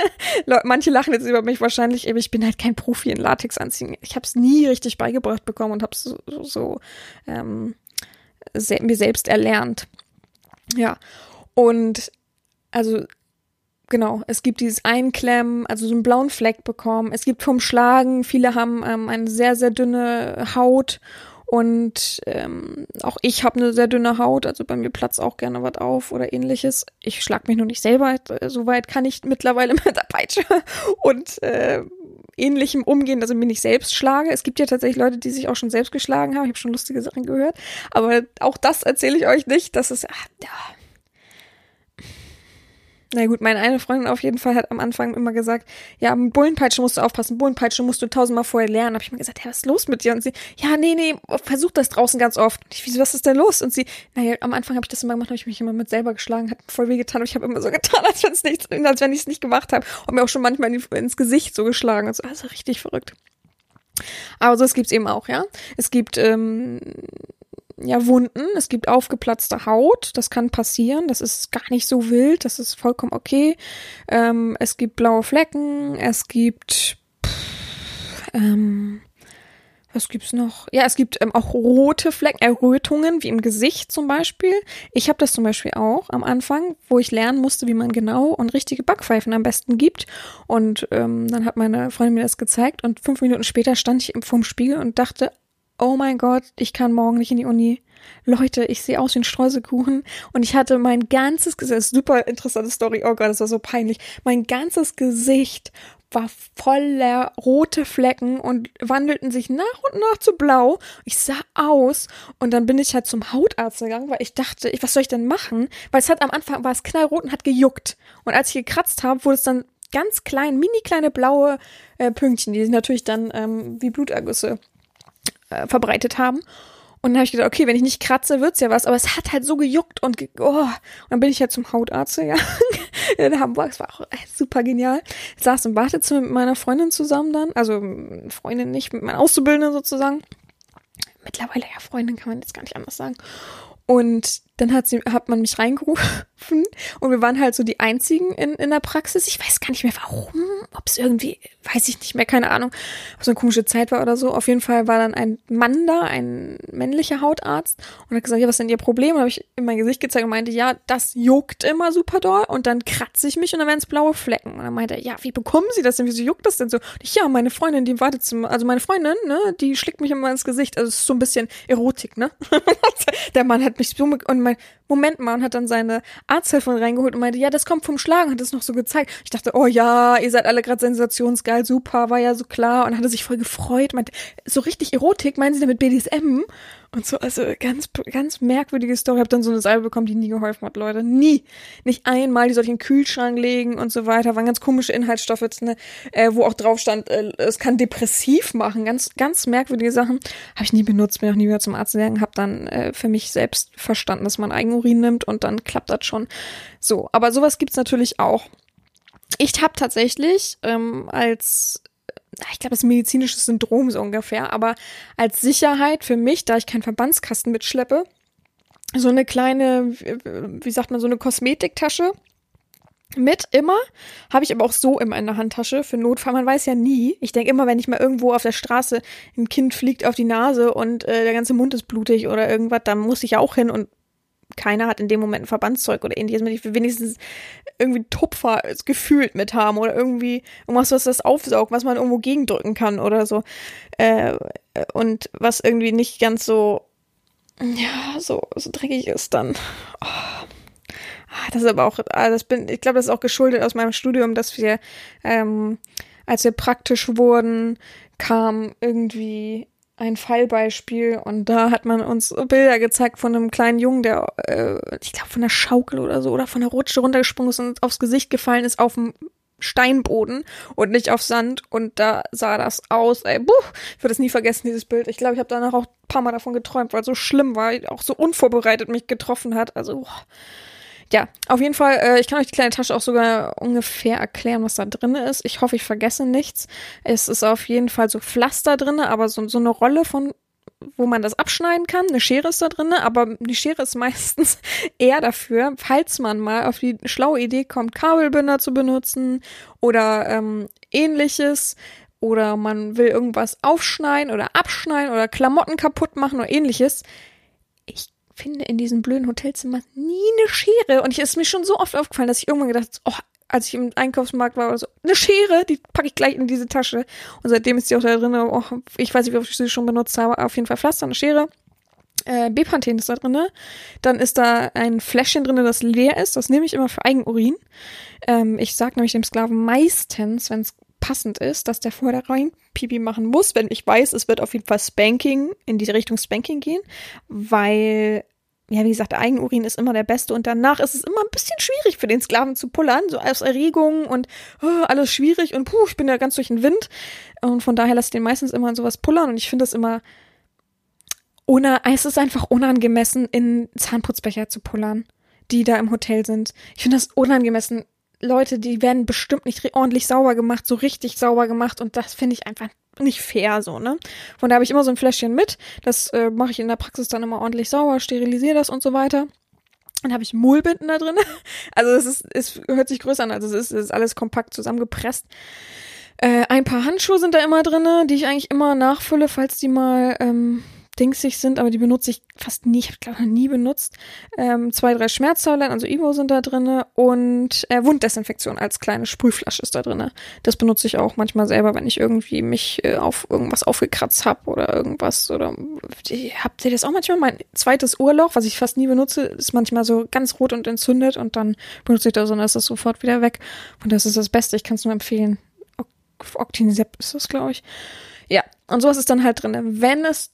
[LAUGHS] Manche lachen jetzt über mich wahrscheinlich, aber ich bin halt kein Profi in Latex anziehen. Ich habe es nie richtig beigebracht bekommen und habe es so, so ähm, se mir selbst erlernt. Ja. Und also genau, es gibt dieses Einklemmen, also so einen blauen Fleck bekommen. Es gibt vom Schlagen, viele haben ähm, eine sehr, sehr dünne Haut und ähm, auch ich habe eine sehr dünne Haut, also bei mir platzt auch gerne was auf oder ähnliches. Ich schlag mich nur nicht selber, äh, soweit kann ich mittlerweile [LAUGHS] mit der Peitsche und äh, ähnlichem umgehen, dass ich mich nicht selbst schlage. Es gibt ja tatsächlich Leute, die sich auch schon selbst geschlagen haben. Ich habe schon lustige Sachen gehört. Aber auch das erzähle ich euch nicht. Das ist, ach. Na gut, meine eine Freundin auf jeden Fall hat am Anfang immer gesagt, ja, mit Bullenpeitsche musst du aufpassen, Bullenpeitsche musst du tausendmal vorher lernen. Hab ich mal gesagt, ja, was ist los mit dir? Und sie, ja, nee, nee, versuch das draußen ganz oft. Und ich, wieso, was ist denn los? Und sie, naja, am Anfang habe ich das immer gemacht, habe ich mich immer mit selber geschlagen, hat voll weh getan. Und ich habe immer so [LAUGHS] getan, als wenn es nichts, als wenn ich es nicht gemacht habe. Und mir auch schon manchmal in ins Gesicht so geschlagen. Und so, also richtig verrückt. Aber so, es gibt's eben auch, ja. Es gibt ähm, ja Wunden, es gibt aufgeplatzte Haut, das kann passieren, das ist gar nicht so wild, das ist vollkommen okay. Ähm, es gibt blaue Flecken, es gibt pff, ähm, was gibt's noch? Ja, es gibt ähm, auch rote Flecken, Errötungen, wie im Gesicht zum Beispiel. Ich habe das zum Beispiel auch am Anfang, wo ich lernen musste, wie man genau und richtige Backpfeifen am besten gibt. Und ähm, dann hat meine Freundin mir das gezeigt und fünf Minuten später stand ich vorm Spiegel und dachte, oh mein Gott, ich kann morgen nicht in die Uni. Leute, ich sehe aus wie ein Streuselkuchen und ich hatte mein ganzes Gesicht, super interessante Story, oh Gott, das war so peinlich, mein ganzes Gesicht war voller rote Flecken und wandelten sich nach und nach zu blau. Ich sah aus und dann bin ich halt zum Hautarzt gegangen, weil ich dachte, was soll ich denn machen? Weil es hat am Anfang war es knallrot und hat gejuckt. Und als ich gekratzt habe, wurde es dann ganz klein, mini kleine blaue äh, Pünktchen, die sich natürlich dann ähm, wie Blutergüsse äh, verbreitet haben. Und dann habe ich gedacht, okay, wenn ich nicht kratze, wird's ja was. Aber es hat halt so gejuckt und ge oh. Und dann bin ich ja zum Hautarzt gegangen [LAUGHS] in Hamburg. Es war auch super genial. Ich saß im Wartezimmer mit meiner Freundin zusammen dann. Also Freundin nicht, mit meiner Auszubildenden sozusagen. Mittlerweile ja Freundin, kann man jetzt gar nicht anders sagen. Und dann hat sie, hat man mich reingerufen [LAUGHS] und wir waren halt so die einzigen in, in der Praxis. Ich weiß gar nicht mehr warum, ob es irgendwie, weiß ich nicht mehr, keine Ahnung, ob es eine komische Zeit war oder so. Auf jeden Fall war dann ein Mann da, ein männlicher Hautarzt und hat gesagt, ja, was ist denn ihr Problem? Und habe ich in mein Gesicht gezeigt und meinte, ja, das juckt immer super doll und dann kratze ich mich und dann werden es blaue Flecken. Und dann meinte er, ja, wie bekommen Sie das denn? Wieso juckt das denn so? Ich, ja, meine Freundin, die wartet zum, also meine Freundin, ne, die schlägt mich immer ins Gesicht. Also es ist so ein bisschen Erotik, ne? [LAUGHS] der Mann hat mich so und mein, Moment mal, und hat dann seine Arzthelferin reingeholt und meinte, ja, das kommt vom Schlagen, hat es noch so gezeigt. Ich dachte, oh ja, ihr seid alle gerade sensationsgeil, super, war ja so klar und hatte sich voll gefreut, meinte, so richtig Erotik, meinen Sie damit BDSM? Und so, also ganz, ganz merkwürdige Story. Hab dann so eine Salbe bekommen, die nie geholfen hat, Leute. Nie. Nicht einmal, die soll ich in den Kühlschrank legen und so weiter. Waren ganz komische Inhaltsstoffe, ne, äh, wo auch drauf stand, äh, es kann depressiv machen. Ganz, ganz merkwürdige Sachen. Habe ich nie benutzt, bin auch nie wieder zum Arzt gegangen. Hab dann äh, für mich selbst verstanden, dass man Eigenurin nimmt und dann klappt das schon. So, aber sowas gibt's natürlich auch. Ich habe tatsächlich ähm, als ich glaube, das medizinisches Syndrom so ungefähr, aber als Sicherheit für mich, da ich keinen Verbandskasten mitschleppe, so eine kleine, wie sagt man, so eine Kosmetiktasche mit immer, habe ich aber auch so immer in der Handtasche für Notfall. Man weiß ja nie. Ich denke immer, wenn ich mal irgendwo auf der Straße ein Kind fliegt auf die Nase und äh, der ganze Mund ist blutig oder irgendwas, dann muss ich ja auch hin und keiner hat in dem Moment ein Verbandszeug oder ähnliches mit. Ich wenigstens irgendwie Tupfer gefühlt mit haben oder irgendwie irgendwas, was das aufsaugt, was man irgendwo gegendrücken kann oder so. Äh, und was irgendwie nicht ganz so, ja, so, so dreckig ist dann. Oh. Das ist aber auch, ah, das bin, ich glaube, das ist auch geschuldet aus meinem Studium, dass wir, ähm, als wir praktisch wurden, kam irgendwie ein Fallbeispiel und da hat man uns Bilder gezeigt von einem kleinen Jungen, der, äh, ich glaube, von der Schaukel oder so oder von der Rutsche runtergesprungen ist und aufs Gesicht gefallen ist auf dem Steinboden und nicht auf Sand und da sah das aus, ey, buh, ich werde es nie vergessen, dieses Bild. Ich glaube, ich habe danach auch ein paar Mal davon geträumt, weil es so schlimm war, auch so unvorbereitet mich getroffen hat. Also, boah ja, auf jeden Fall, äh, ich kann euch die kleine Tasche auch sogar ungefähr erklären, was da drin ist. Ich hoffe, ich vergesse nichts. Es ist auf jeden Fall so Pflaster drin, aber so, so eine Rolle von wo man das abschneiden kann. Eine Schere ist da drin, aber die Schere ist [LAUGHS] meistens eher dafür, falls man mal auf die schlaue Idee kommt, Kabelbinder zu benutzen oder ähm, ähnliches. Oder man will irgendwas aufschneiden oder abschneiden oder Klamotten kaputt machen oder ähnliches. Ich finde in diesen blöden Hotelzimmern nie eine Schere. Und ich ist mir schon so oft aufgefallen, dass ich irgendwann gedacht oh, als ich im Einkaufsmarkt war oder so, eine Schere, die packe ich gleich in diese Tasche. Und seitdem ist die auch da drin. Oh, ich weiß nicht, wie oft ich sie schon benutzt habe. Auf jeden Fall Pflaster, eine Schere. Äh, Bepanthen ist da drin. Dann ist da ein Fläschchen drin, das leer ist. Das nehme ich immer für Eigenurin. Ähm, ich sage nämlich dem Sklaven meistens, wenn es passend ist, dass der vorher rein Pipi machen muss, wenn ich weiß, es wird auf jeden Fall Spanking in die Richtung Spanking gehen, weil ja, wie gesagt, der Eigenurin ist immer der beste und danach ist es immer ein bisschen schwierig für den Sklaven zu pullern, so aus Erregung und oh, alles schwierig und puh, ich bin ja ganz durch den Wind. Und von daher lasse ich den meistens immer in sowas pullern und ich finde das immer, ohne, es ist einfach unangemessen, in Zahnputzbecher zu pullern, die da im Hotel sind. Ich finde das unangemessen. Leute, die werden bestimmt nicht ordentlich sauber gemacht, so richtig sauber gemacht und das finde ich einfach nicht fair so, ne? Von da habe ich immer so ein Fläschchen mit. Das äh, mache ich in der Praxis dann immer ordentlich sauber, sterilisiere das und so weiter. Dann habe ich Mullbinden da drin. [LAUGHS] Also es ist, es hört sich größer an, also es ist, es ist alles kompakt zusammengepresst. Äh, ein paar Handschuhe sind da immer drin, die ich eigentlich immer nachfülle, falls die mal ähm, dingsig sind, aber die benutze ich fast nie, ich habe glaube nie benutzt. Ähm, zwei, drei Schmerztabletten, also Ivo sind da drinne und äh, Wunddesinfektion als kleine Sprühflasche ist da drinne. Das benutze ich auch manchmal selber, wenn ich irgendwie mich äh, auf irgendwas aufgekratzt habe oder irgendwas oder die, habt ihr das auch manchmal? Mein zweites Urlaub, was ich fast nie benutze, ist manchmal so ganz rot und entzündet und dann benutze ich das und dann ist das sofort wieder weg. Und das ist das Beste, ich kann es nur empfehlen. Octinisep ist das, glaube ich. Ja, und sowas ist dann halt drin. Wenn es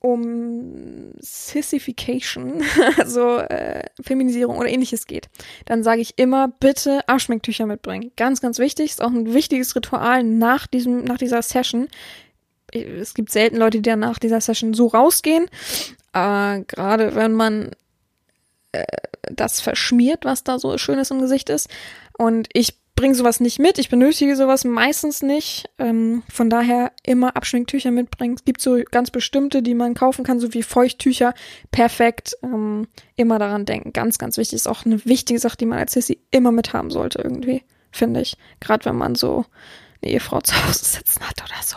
um Sissification, [LAUGHS] also äh, Feminisierung oder ähnliches geht, dann sage ich immer, bitte Arschminktücher mitbringen. Ganz, ganz wichtig, ist auch ein wichtiges Ritual nach diesem, nach dieser Session. Es gibt selten Leute, die dann nach dieser Session so rausgehen. Äh, Gerade wenn man äh, das verschmiert, was da so Schönes im Gesicht ist. Und ich bringe sowas nicht mit. Ich benötige sowas meistens nicht. Ähm, von daher immer Abschminktücher mitbringen. Es gibt so ganz bestimmte, die man kaufen kann, so wie Feuchttücher. Perfekt. Ähm, immer daran denken. Ganz, ganz wichtig. Ist auch eine wichtige Sache, die man als Sissy immer mit haben sollte, irgendwie. Finde ich. Gerade wenn man so eine Ehefrau zu Hause sitzen hat oder so.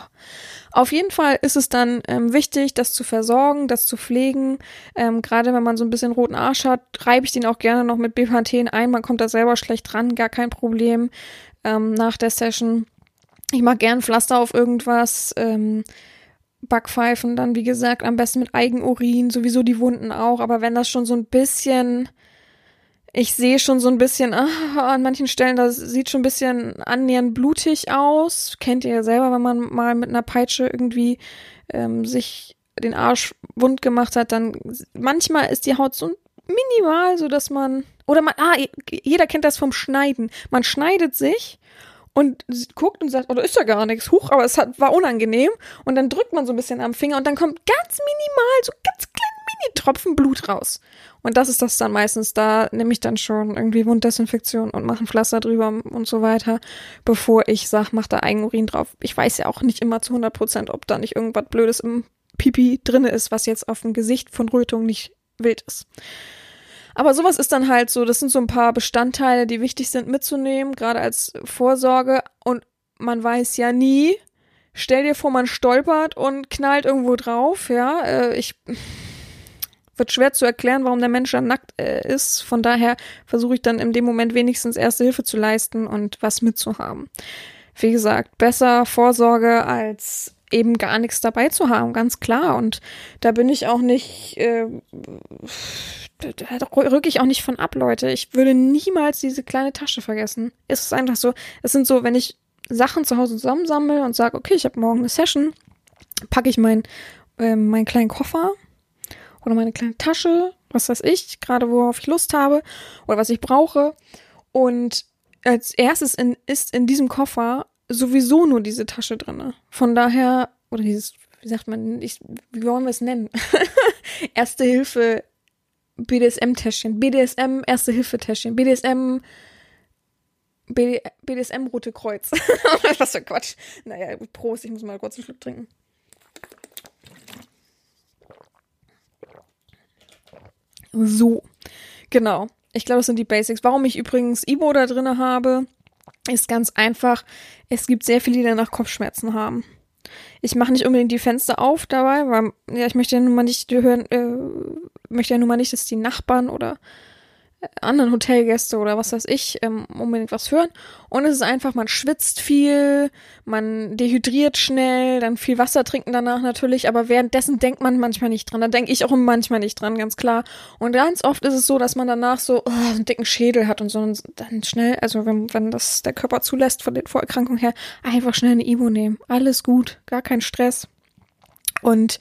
Auf jeden Fall ist es dann ähm, wichtig, das zu versorgen, das zu pflegen. Ähm, Gerade wenn man so ein bisschen roten Arsch hat, reibe ich den auch gerne noch mit Bepanthen ein. Man kommt da selber schlecht dran, gar kein Problem ähm, nach der Session. Ich mag gern Pflaster auf irgendwas. Ähm, Backpfeifen dann, wie gesagt, am besten mit Eigenurin, sowieso die Wunden auch. Aber wenn das schon so ein bisschen ich sehe schon so ein bisschen, ah, an manchen Stellen, das sieht schon ein bisschen annähernd blutig aus. Kennt ihr ja selber, wenn man mal mit einer Peitsche irgendwie ähm, sich den Arsch wund gemacht hat, dann manchmal ist die Haut so minimal, so dass man oder man, ah, jeder kennt das vom Schneiden. Man schneidet sich und guckt und sagt, oh, da ist ja gar nichts, huch, aber es hat, war unangenehm. Und dann drückt man so ein bisschen am Finger und dann kommt ganz minimal, so ganz Mini-Tropfen Blut raus. Und das ist das dann meistens. Da nehme ich dann schon irgendwie Wunddesinfektion und mache ein Pflaster drüber und so weiter, bevor ich sag, mach da Eigenurin drauf. Ich weiß ja auch nicht immer zu 100 Prozent, ob da nicht irgendwas Blödes im Pipi drinne ist, was jetzt auf dem Gesicht von Rötung nicht wild ist. Aber sowas ist dann halt so, das sind so ein paar Bestandteile, die wichtig sind mitzunehmen, gerade als Vorsorge. Und man weiß ja nie, stell dir vor, man stolpert und knallt irgendwo drauf, ja. Äh, ich wird schwer zu erklären, warum der Mensch dann nackt äh, ist. Von daher versuche ich dann in dem Moment wenigstens erste Hilfe zu leisten und was mitzuhaben. Wie gesagt, besser Vorsorge als eben gar nichts dabei zu haben, ganz klar. Und da bin ich auch nicht, äh, da rücke ich auch nicht von ab, Leute. Ich würde niemals diese kleine Tasche vergessen. Es ist einfach so, es sind so, wenn ich Sachen zu Hause zusammensammle und sage, okay, ich habe morgen eine Session, packe ich mein, äh, meinen kleinen Koffer oder meine kleine Tasche, was weiß ich, gerade worauf ich Lust habe oder was ich brauche. Und als erstes in, ist in diesem Koffer sowieso nur diese Tasche drinne. Von daher, oder dieses, wie sagt man, ich, wie wollen wir es nennen? [LAUGHS] Erste Hilfe BDSM-Täschchen, BDSM Erste Hilfe Täschchen, BDSM BDSM Rote Kreuz. [LAUGHS] Was für Quatsch. Naja, Prost, ich muss mal kurz einen Schluck trinken. So, genau. Ich glaube, das sind die Basics. Warum ich übrigens Ibo da drin habe, ist ganz einfach. Es gibt sehr viele, die danach Kopfschmerzen haben. Ich mache nicht unbedingt die Fenster auf dabei, weil ja, ich möchte ja nun mal nicht hören, äh, möchte ja nun mal nicht, dass die Nachbarn oder anderen Hotelgäste oder was weiß ich ähm, unbedingt was hören. Und es ist einfach, man schwitzt viel, man dehydriert schnell, dann viel Wasser trinken danach natürlich, aber währenddessen denkt man manchmal nicht dran. Da denke ich auch manchmal nicht dran, ganz klar. Und ganz oft ist es so, dass man danach so oh, einen dicken Schädel hat und so und dann schnell, also wenn, wenn das der Körper zulässt von den Vorerkrankungen her, einfach schnell eine Ibo nehmen. Alles gut, gar kein Stress. Und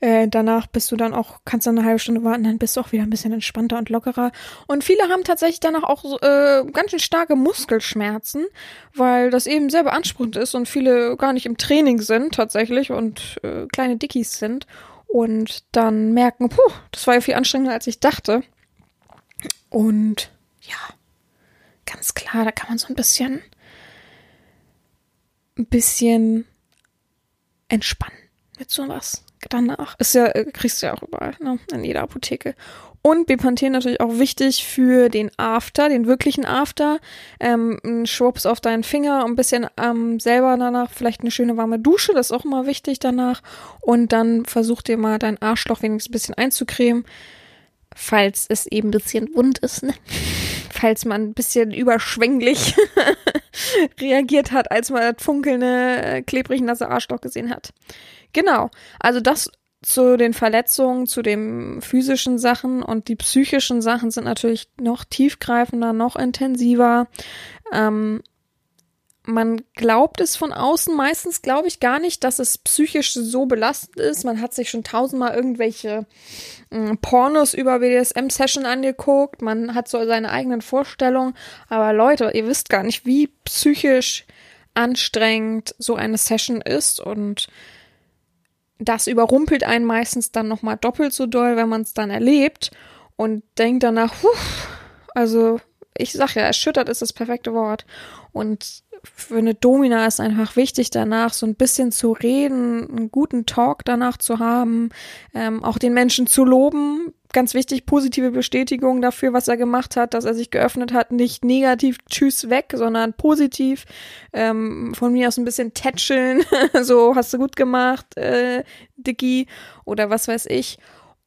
äh, danach bist du dann auch, kannst dann eine halbe Stunde warten, dann bist du auch wieder ein bisschen entspannter und lockerer. Und viele haben tatsächlich danach auch äh, ganz schön starke Muskelschmerzen, weil das eben sehr beanspruchend ist und viele gar nicht im Training sind tatsächlich und äh, kleine Dickies sind und dann merken, puh, das war ja viel anstrengender, als ich dachte. Und ja, ganz klar, da kann man so ein bisschen, ein bisschen entspannen mit sowas danach. Ist ja, äh, kriegst du ja auch überall, ne? In jeder Apotheke. Und Bepanthen natürlich auch wichtig für den After, den wirklichen After. Ähm, ein Schwupps auf deinen Finger, ein bisschen ähm, selber danach, vielleicht eine schöne warme Dusche, das ist auch immer wichtig danach. Und dann versuch dir mal dein Arschloch wenigstens ein bisschen einzucremen, falls es eben ein bisschen wund ist, ne? [LAUGHS] falls man ein bisschen überschwänglich [LAUGHS] reagiert hat, als man das funkelnde, äh, klebrig nasse Arschloch gesehen hat. Genau. Also das zu den Verletzungen, zu den physischen Sachen und die psychischen Sachen sind natürlich noch tiefgreifender, noch intensiver. Ähm, man glaubt es von außen meistens, glaube ich, gar nicht, dass es psychisch so belastend ist. Man hat sich schon tausendmal irgendwelche äh, Pornos über BDSM-Session angeguckt. Man hat so seine eigenen Vorstellungen. Aber Leute, ihr wisst gar nicht, wie psychisch anstrengend so eine Session ist und das überrumpelt einen meistens dann nochmal doppelt so doll, wenn man es dann erlebt und denkt danach, puh, also ich sag ja, erschüttert ist das perfekte Wort. Und für eine Domina ist einfach wichtig, danach so ein bisschen zu reden, einen guten Talk danach zu haben, ähm, auch den Menschen zu loben. Ganz wichtig, positive Bestätigung dafür, was er gemacht hat, dass er sich geöffnet hat, nicht negativ tschüss weg, sondern positiv. Ähm, von mir aus ein bisschen tätscheln, [LAUGHS] so hast du gut gemacht, äh, Dicky, oder was weiß ich.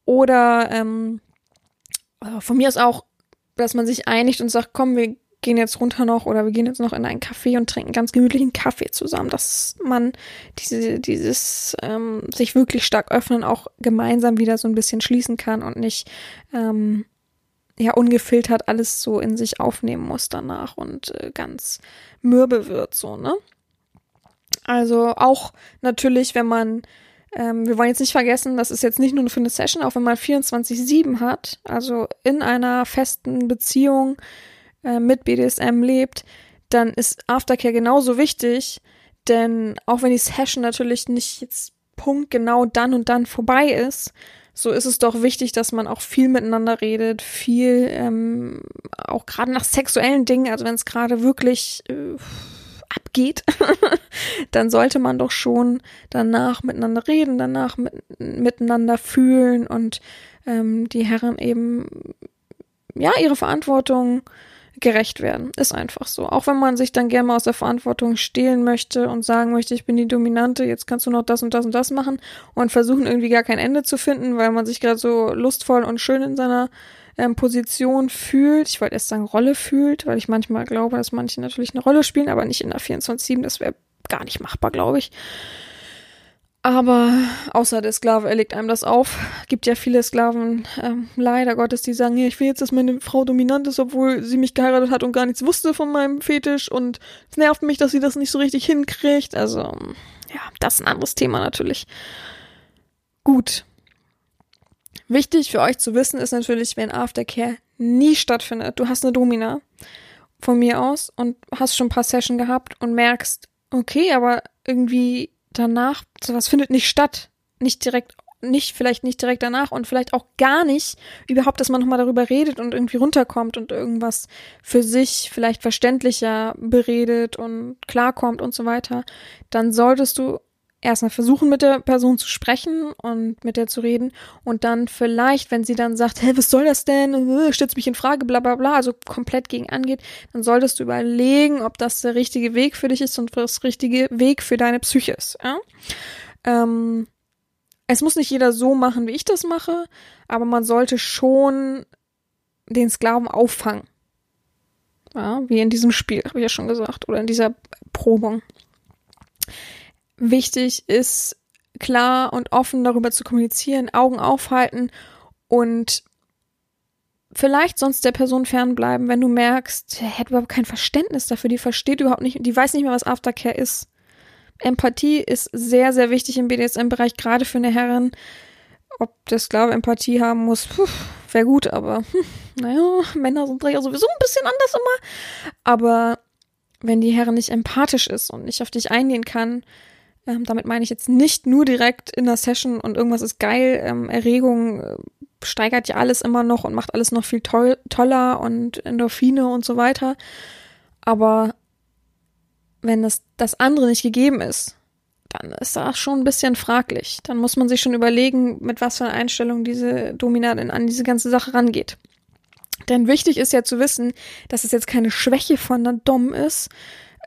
Oder ähm, äh, von mir aus auch, dass man sich einigt und sagt, komm, wir gehen jetzt runter noch oder wir gehen jetzt noch in einen Café und trinken ganz gemütlichen Kaffee zusammen, dass man diese, dieses ähm, sich wirklich stark öffnen auch gemeinsam wieder so ein bisschen schließen kann und nicht ähm, ja ungefiltert alles so in sich aufnehmen muss danach und äh, ganz mürbe wird so, ne? Also auch natürlich, wenn man ähm, wir wollen jetzt nicht vergessen, das ist jetzt nicht nur für eine Session, auch wenn man 24-7 hat, also in einer festen Beziehung äh, mit BDSM lebt, dann ist Aftercare genauso wichtig, denn auch wenn die Session natürlich nicht jetzt Punkt genau dann und dann vorbei ist, so ist es doch wichtig, dass man auch viel miteinander redet, viel ähm, auch gerade nach sexuellen Dingen, also wenn es gerade wirklich äh, abgeht, [LAUGHS] dann sollte man doch schon danach miteinander reden, danach mit, miteinander fühlen und ähm, die Herren eben ja ihre Verantwortung gerecht werden. Ist einfach so. Auch wenn man sich dann gerne mal aus der Verantwortung stehlen möchte und sagen möchte, ich bin die Dominante, jetzt kannst du noch das und das und das machen und versuchen irgendwie gar kein Ende zu finden, weil man sich gerade so lustvoll und schön in seiner ähm, Position fühlt. Ich wollte erst sagen Rolle fühlt, weil ich manchmal glaube, dass manche natürlich eine Rolle spielen, aber nicht in der 24-7. Das wäre gar nicht machbar, glaube ich. Aber außer der Sklave, er legt einem das auf. Gibt ja viele Sklaven, ähm, leider Gottes, die sagen, ja, ich will jetzt, dass meine Frau dominant ist, obwohl sie mich geheiratet hat und gar nichts wusste von meinem Fetisch und es nervt mich, dass sie das nicht so richtig hinkriegt. Also, ja, das ist ein anderes Thema natürlich. Gut. Wichtig für euch zu wissen ist natürlich, wenn Aftercare nie stattfindet. Du hast eine Domina von mir aus und hast schon ein paar Sessions gehabt und merkst, okay, aber irgendwie danach, sowas findet nicht statt. Nicht direkt, nicht, vielleicht nicht direkt danach und vielleicht auch gar nicht überhaupt, dass man nochmal darüber redet und irgendwie runterkommt und irgendwas für sich vielleicht verständlicher beredet und klarkommt und so weiter, dann solltest du erstmal versuchen, mit der Person zu sprechen und mit der zu reden und dann vielleicht, wenn sie dann sagt, hä, was soll das denn? Äh, stellt mich in Frage, bla bla bla, also komplett gegen angeht, dann solltest du überlegen, ob das der richtige Weg für dich ist und das richtige Weg für deine Psyche ist. Ja? Ähm, es muss nicht jeder so machen, wie ich das mache, aber man sollte schon den Sklaven auffangen. Ja, wie in diesem Spiel, habe ich ja schon gesagt, oder in dieser Probung wichtig ist, klar und offen darüber zu kommunizieren, Augen aufhalten und vielleicht sonst der Person fernbleiben, wenn du merkst, er hat überhaupt kein Verständnis dafür, die versteht überhaupt nicht, die weiß nicht mehr, was Aftercare ist. Empathie ist sehr, sehr wichtig im BDSM-Bereich, gerade für eine Herrin. Ob der Sklave Empathie haben muss, wäre gut, aber hm, naja, Männer sind ja sowieso ein bisschen anders immer. Aber wenn die Herrin nicht empathisch ist und nicht auf dich eingehen kann, ähm, damit meine ich jetzt nicht nur direkt in der Session und irgendwas ist geil, ähm, Erregung äh, steigert ja alles immer noch und macht alles noch viel toll, toller und Endorphine und so weiter. Aber wenn das, das andere nicht gegeben ist, dann ist das schon ein bisschen fraglich. Dann muss man sich schon überlegen, mit was für einer Einstellung diese Dominatin an diese ganze Sache rangeht. Denn wichtig ist ja zu wissen, dass es jetzt keine Schwäche von einer Dom ist,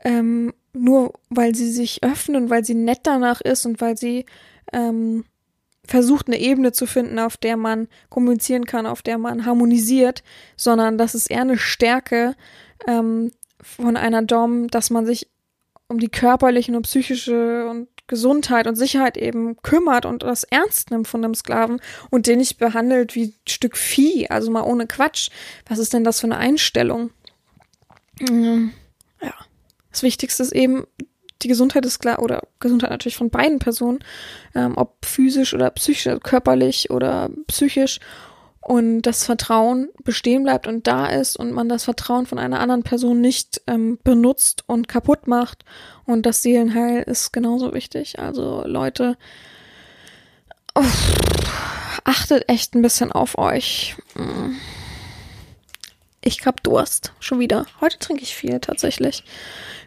ähm, nur weil sie sich öffnen, weil sie nett danach ist und weil sie ähm, versucht, eine Ebene zu finden, auf der man kommunizieren kann, auf der man harmonisiert, sondern das ist eher eine Stärke ähm, von einer Dom, dass man sich um die körperliche und psychische und Gesundheit und Sicherheit eben kümmert und das ernst nimmt von einem Sklaven und den nicht behandelt wie ein Stück Vieh, also mal ohne Quatsch. Was ist denn das für eine Einstellung? Mhm. Ja. Das Wichtigste ist eben die Gesundheit ist klar oder Gesundheit natürlich von beiden Personen, ähm, ob physisch oder psychisch, körperlich oder psychisch und das Vertrauen bestehen bleibt und da ist und man das Vertrauen von einer anderen Person nicht ähm, benutzt und kaputt macht. Und das Seelenheil ist genauso wichtig. Also Leute, uff, achtet echt ein bisschen auf euch. Ich hab Durst. Schon wieder. Heute trinke ich viel tatsächlich.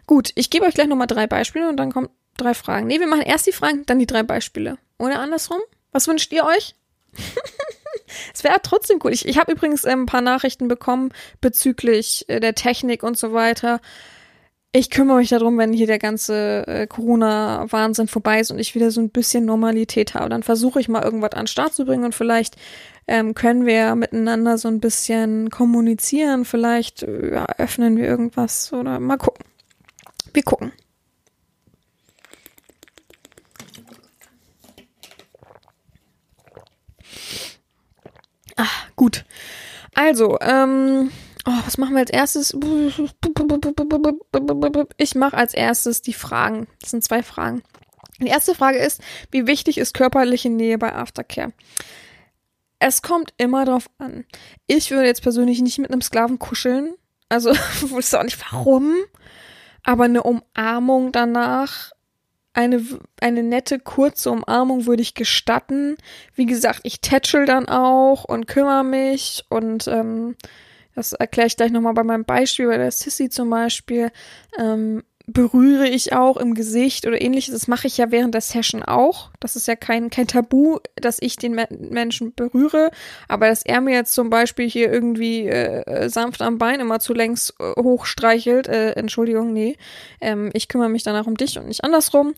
Gut, ich gebe euch gleich nochmal drei Beispiele und dann kommen drei Fragen. Nee, wir machen erst die Fragen, dann die drei Beispiele. Oder andersrum? Was wünscht ihr euch? [LAUGHS] Es wäre trotzdem cool. Ich, ich habe übrigens ähm, ein paar Nachrichten bekommen bezüglich äh, der Technik und so weiter. Ich kümmere mich darum, wenn hier der ganze äh, Corona-Wahnsinn vorbei ist und ich wieder so ein bisschen Normalität habe. Dann versuche ich mal irgendwas an den Start zu bringen und vielleicht ähm, können wir miteinander so ein bisschen kommunizieren. Vielleicht äh, ja, öffnen wir irgendwas oder mal gucken. Wir gucken. Ah, gut. Also, ähm, oh, was machen wir als erstes? Ich mache als erstes die Fragen. Das sind zwei Fragen. Die erste Frage ist, wie wichtig ist körperliche Nähe bei Aftercare? Es kommt immer drauf an. Ich würde jetzt persönlich nicht mit einem Sklaven kuscheln. Also, [LAUGHS] wusste auch nicht warum. Aber eine Umarmung danach eine, eine nette, kurze Umarmung würde ich gestatten. Wie gesagt, ich tätschel dann auch und kümmere mich und ähm, das erkläre ich gleich nochmal bei meinem Beispiel, bei der Sissy zum Beispiel. Ähm, berühre ich auch im Gesicht oder ähnliches. Das mache ich ja während der Session auch. Das ist ja kein, kein Tabu, dass ich den Menschen berühre. Aber dass er mir jetzt zum Beispiel hier irgendwie äh, sanft am Bein immer zu längs äh, hochstreichelt, äh, Entschuldigung, nee. Ähm, ich kümmere mich danach um dich und nicht andersrum.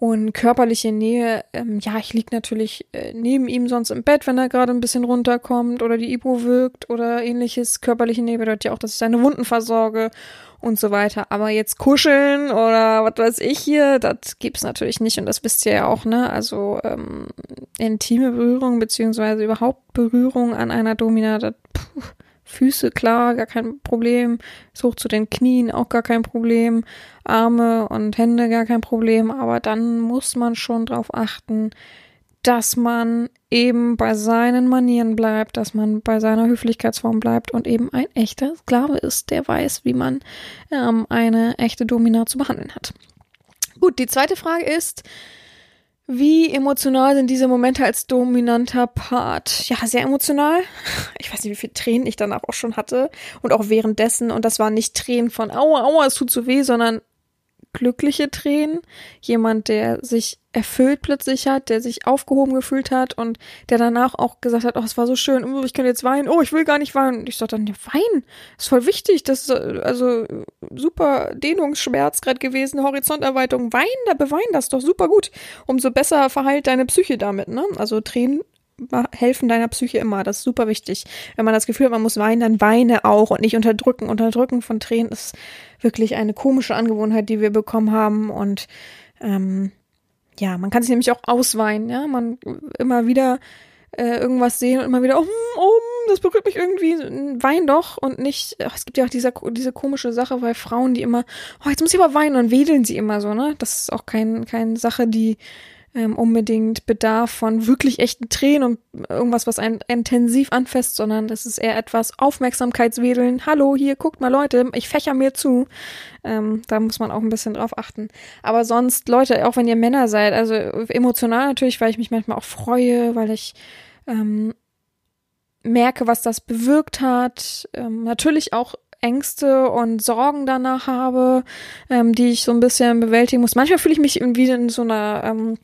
Und körperliche Nähe, ähm, ja, ich lieg natürlich äh, neben ihm sonst im Bett, wenn er gerade ein bisschen runterkommt oder die Ibo wirkt oder ähnliches. Körperliche Nähe bedeutet ja auch, dass ich seine Wunden versorge und so weiter. Aber jetzt kuscheln oder was weiß ich hier, das gibt's natürlich nicht und das wisst ihr ja auch, ne? Also ähm, intime Berührung beziehungsweise überhaupt Berührung an einer Domina, das, puh, Füße klar, gar kein Problem. Ist hoch zu den Knien auch gar kein Problem. Arme und Hände gar kein Problem. Aber dann muss man schon darauf achten, dass man eben bei seinen Manieren bleibt, dass man bei seiner Höflichkeitsform bleibt und eben ein echter Sklave ist, der weiß, wie man ähm, eine echte Domina zu behandeln hat. Gut, die zweite Frage ist, wie emotional sind diese Momente als dominanter Part? Ja, sehr emotional. Ich weiß nicht, wie viele Tränen ich danach auch schon hatte und auch währenddessen. Und das waren nicht Tränen von Aua, Aua, es tut so weh, sondern glückliche Tränen, jemand, der sich erfüllt plötzlich hat, der sich aufgehoben gefühlt hat und der danach auch gesagt hat, oh, es war so schön, oh, ich kann jetzt weinen, oh, ich will gar nicht weinen. Und ich dachte dann, ja, weinen ist voll wichtig, das ist also super Dehnungsschmerz gerade gewesen, Horizonterweiterung, weinen, da beweinen das doch super gut. Umso besser verheilt deine Psyche damit, ne? Also Tränen helfen deiner Psyche immer. Das ist super wichtig. Wenn man das Gefühl hat, man muss weinen, dann weine auch und nicht unterdrücken. Unterdrücken von Tränen ist wirklich eine komische Angewohnheit, die wir bekommen haben. Und ähm, ja, man kann sich nämlich auch ausweinen, ja. Man immer wieder äh, irgendwas sehen und immer wieder, oh, oh das berührt mich irgendwie, wein doch und nicht, ach, es gibt ja auch diese, diese komische Sache bei Frauen, die immer, oh, jetzt muss ich aber weinen und wedeln sie immer so, ne? Das ist auch kein, keine Sache, die ähm, unbedingt bedarf von wirklich echten Tränen und irgendwas, was einen intensiv anfasst, sondern das ist eher etwas Aufmerksamkeitswedeln. Hallo, hier, guckt mal Leute, ich fächer mir zu. Ähm, da muss man auch ein bisschen drauf achten. Aber sonst, Leute, auch wenn ihr Männer seid, also emotional natürlich, weil ich mich manchmal auch freue, weil ich ähm, merke, was das bewirkt hat. Ähm, natürlich auch Ängste und Sorgen danach habe, ähm, die ich so ein bisschen bewältigen muss. Manchmal fühle ich mich irgendwie in so einer ähm,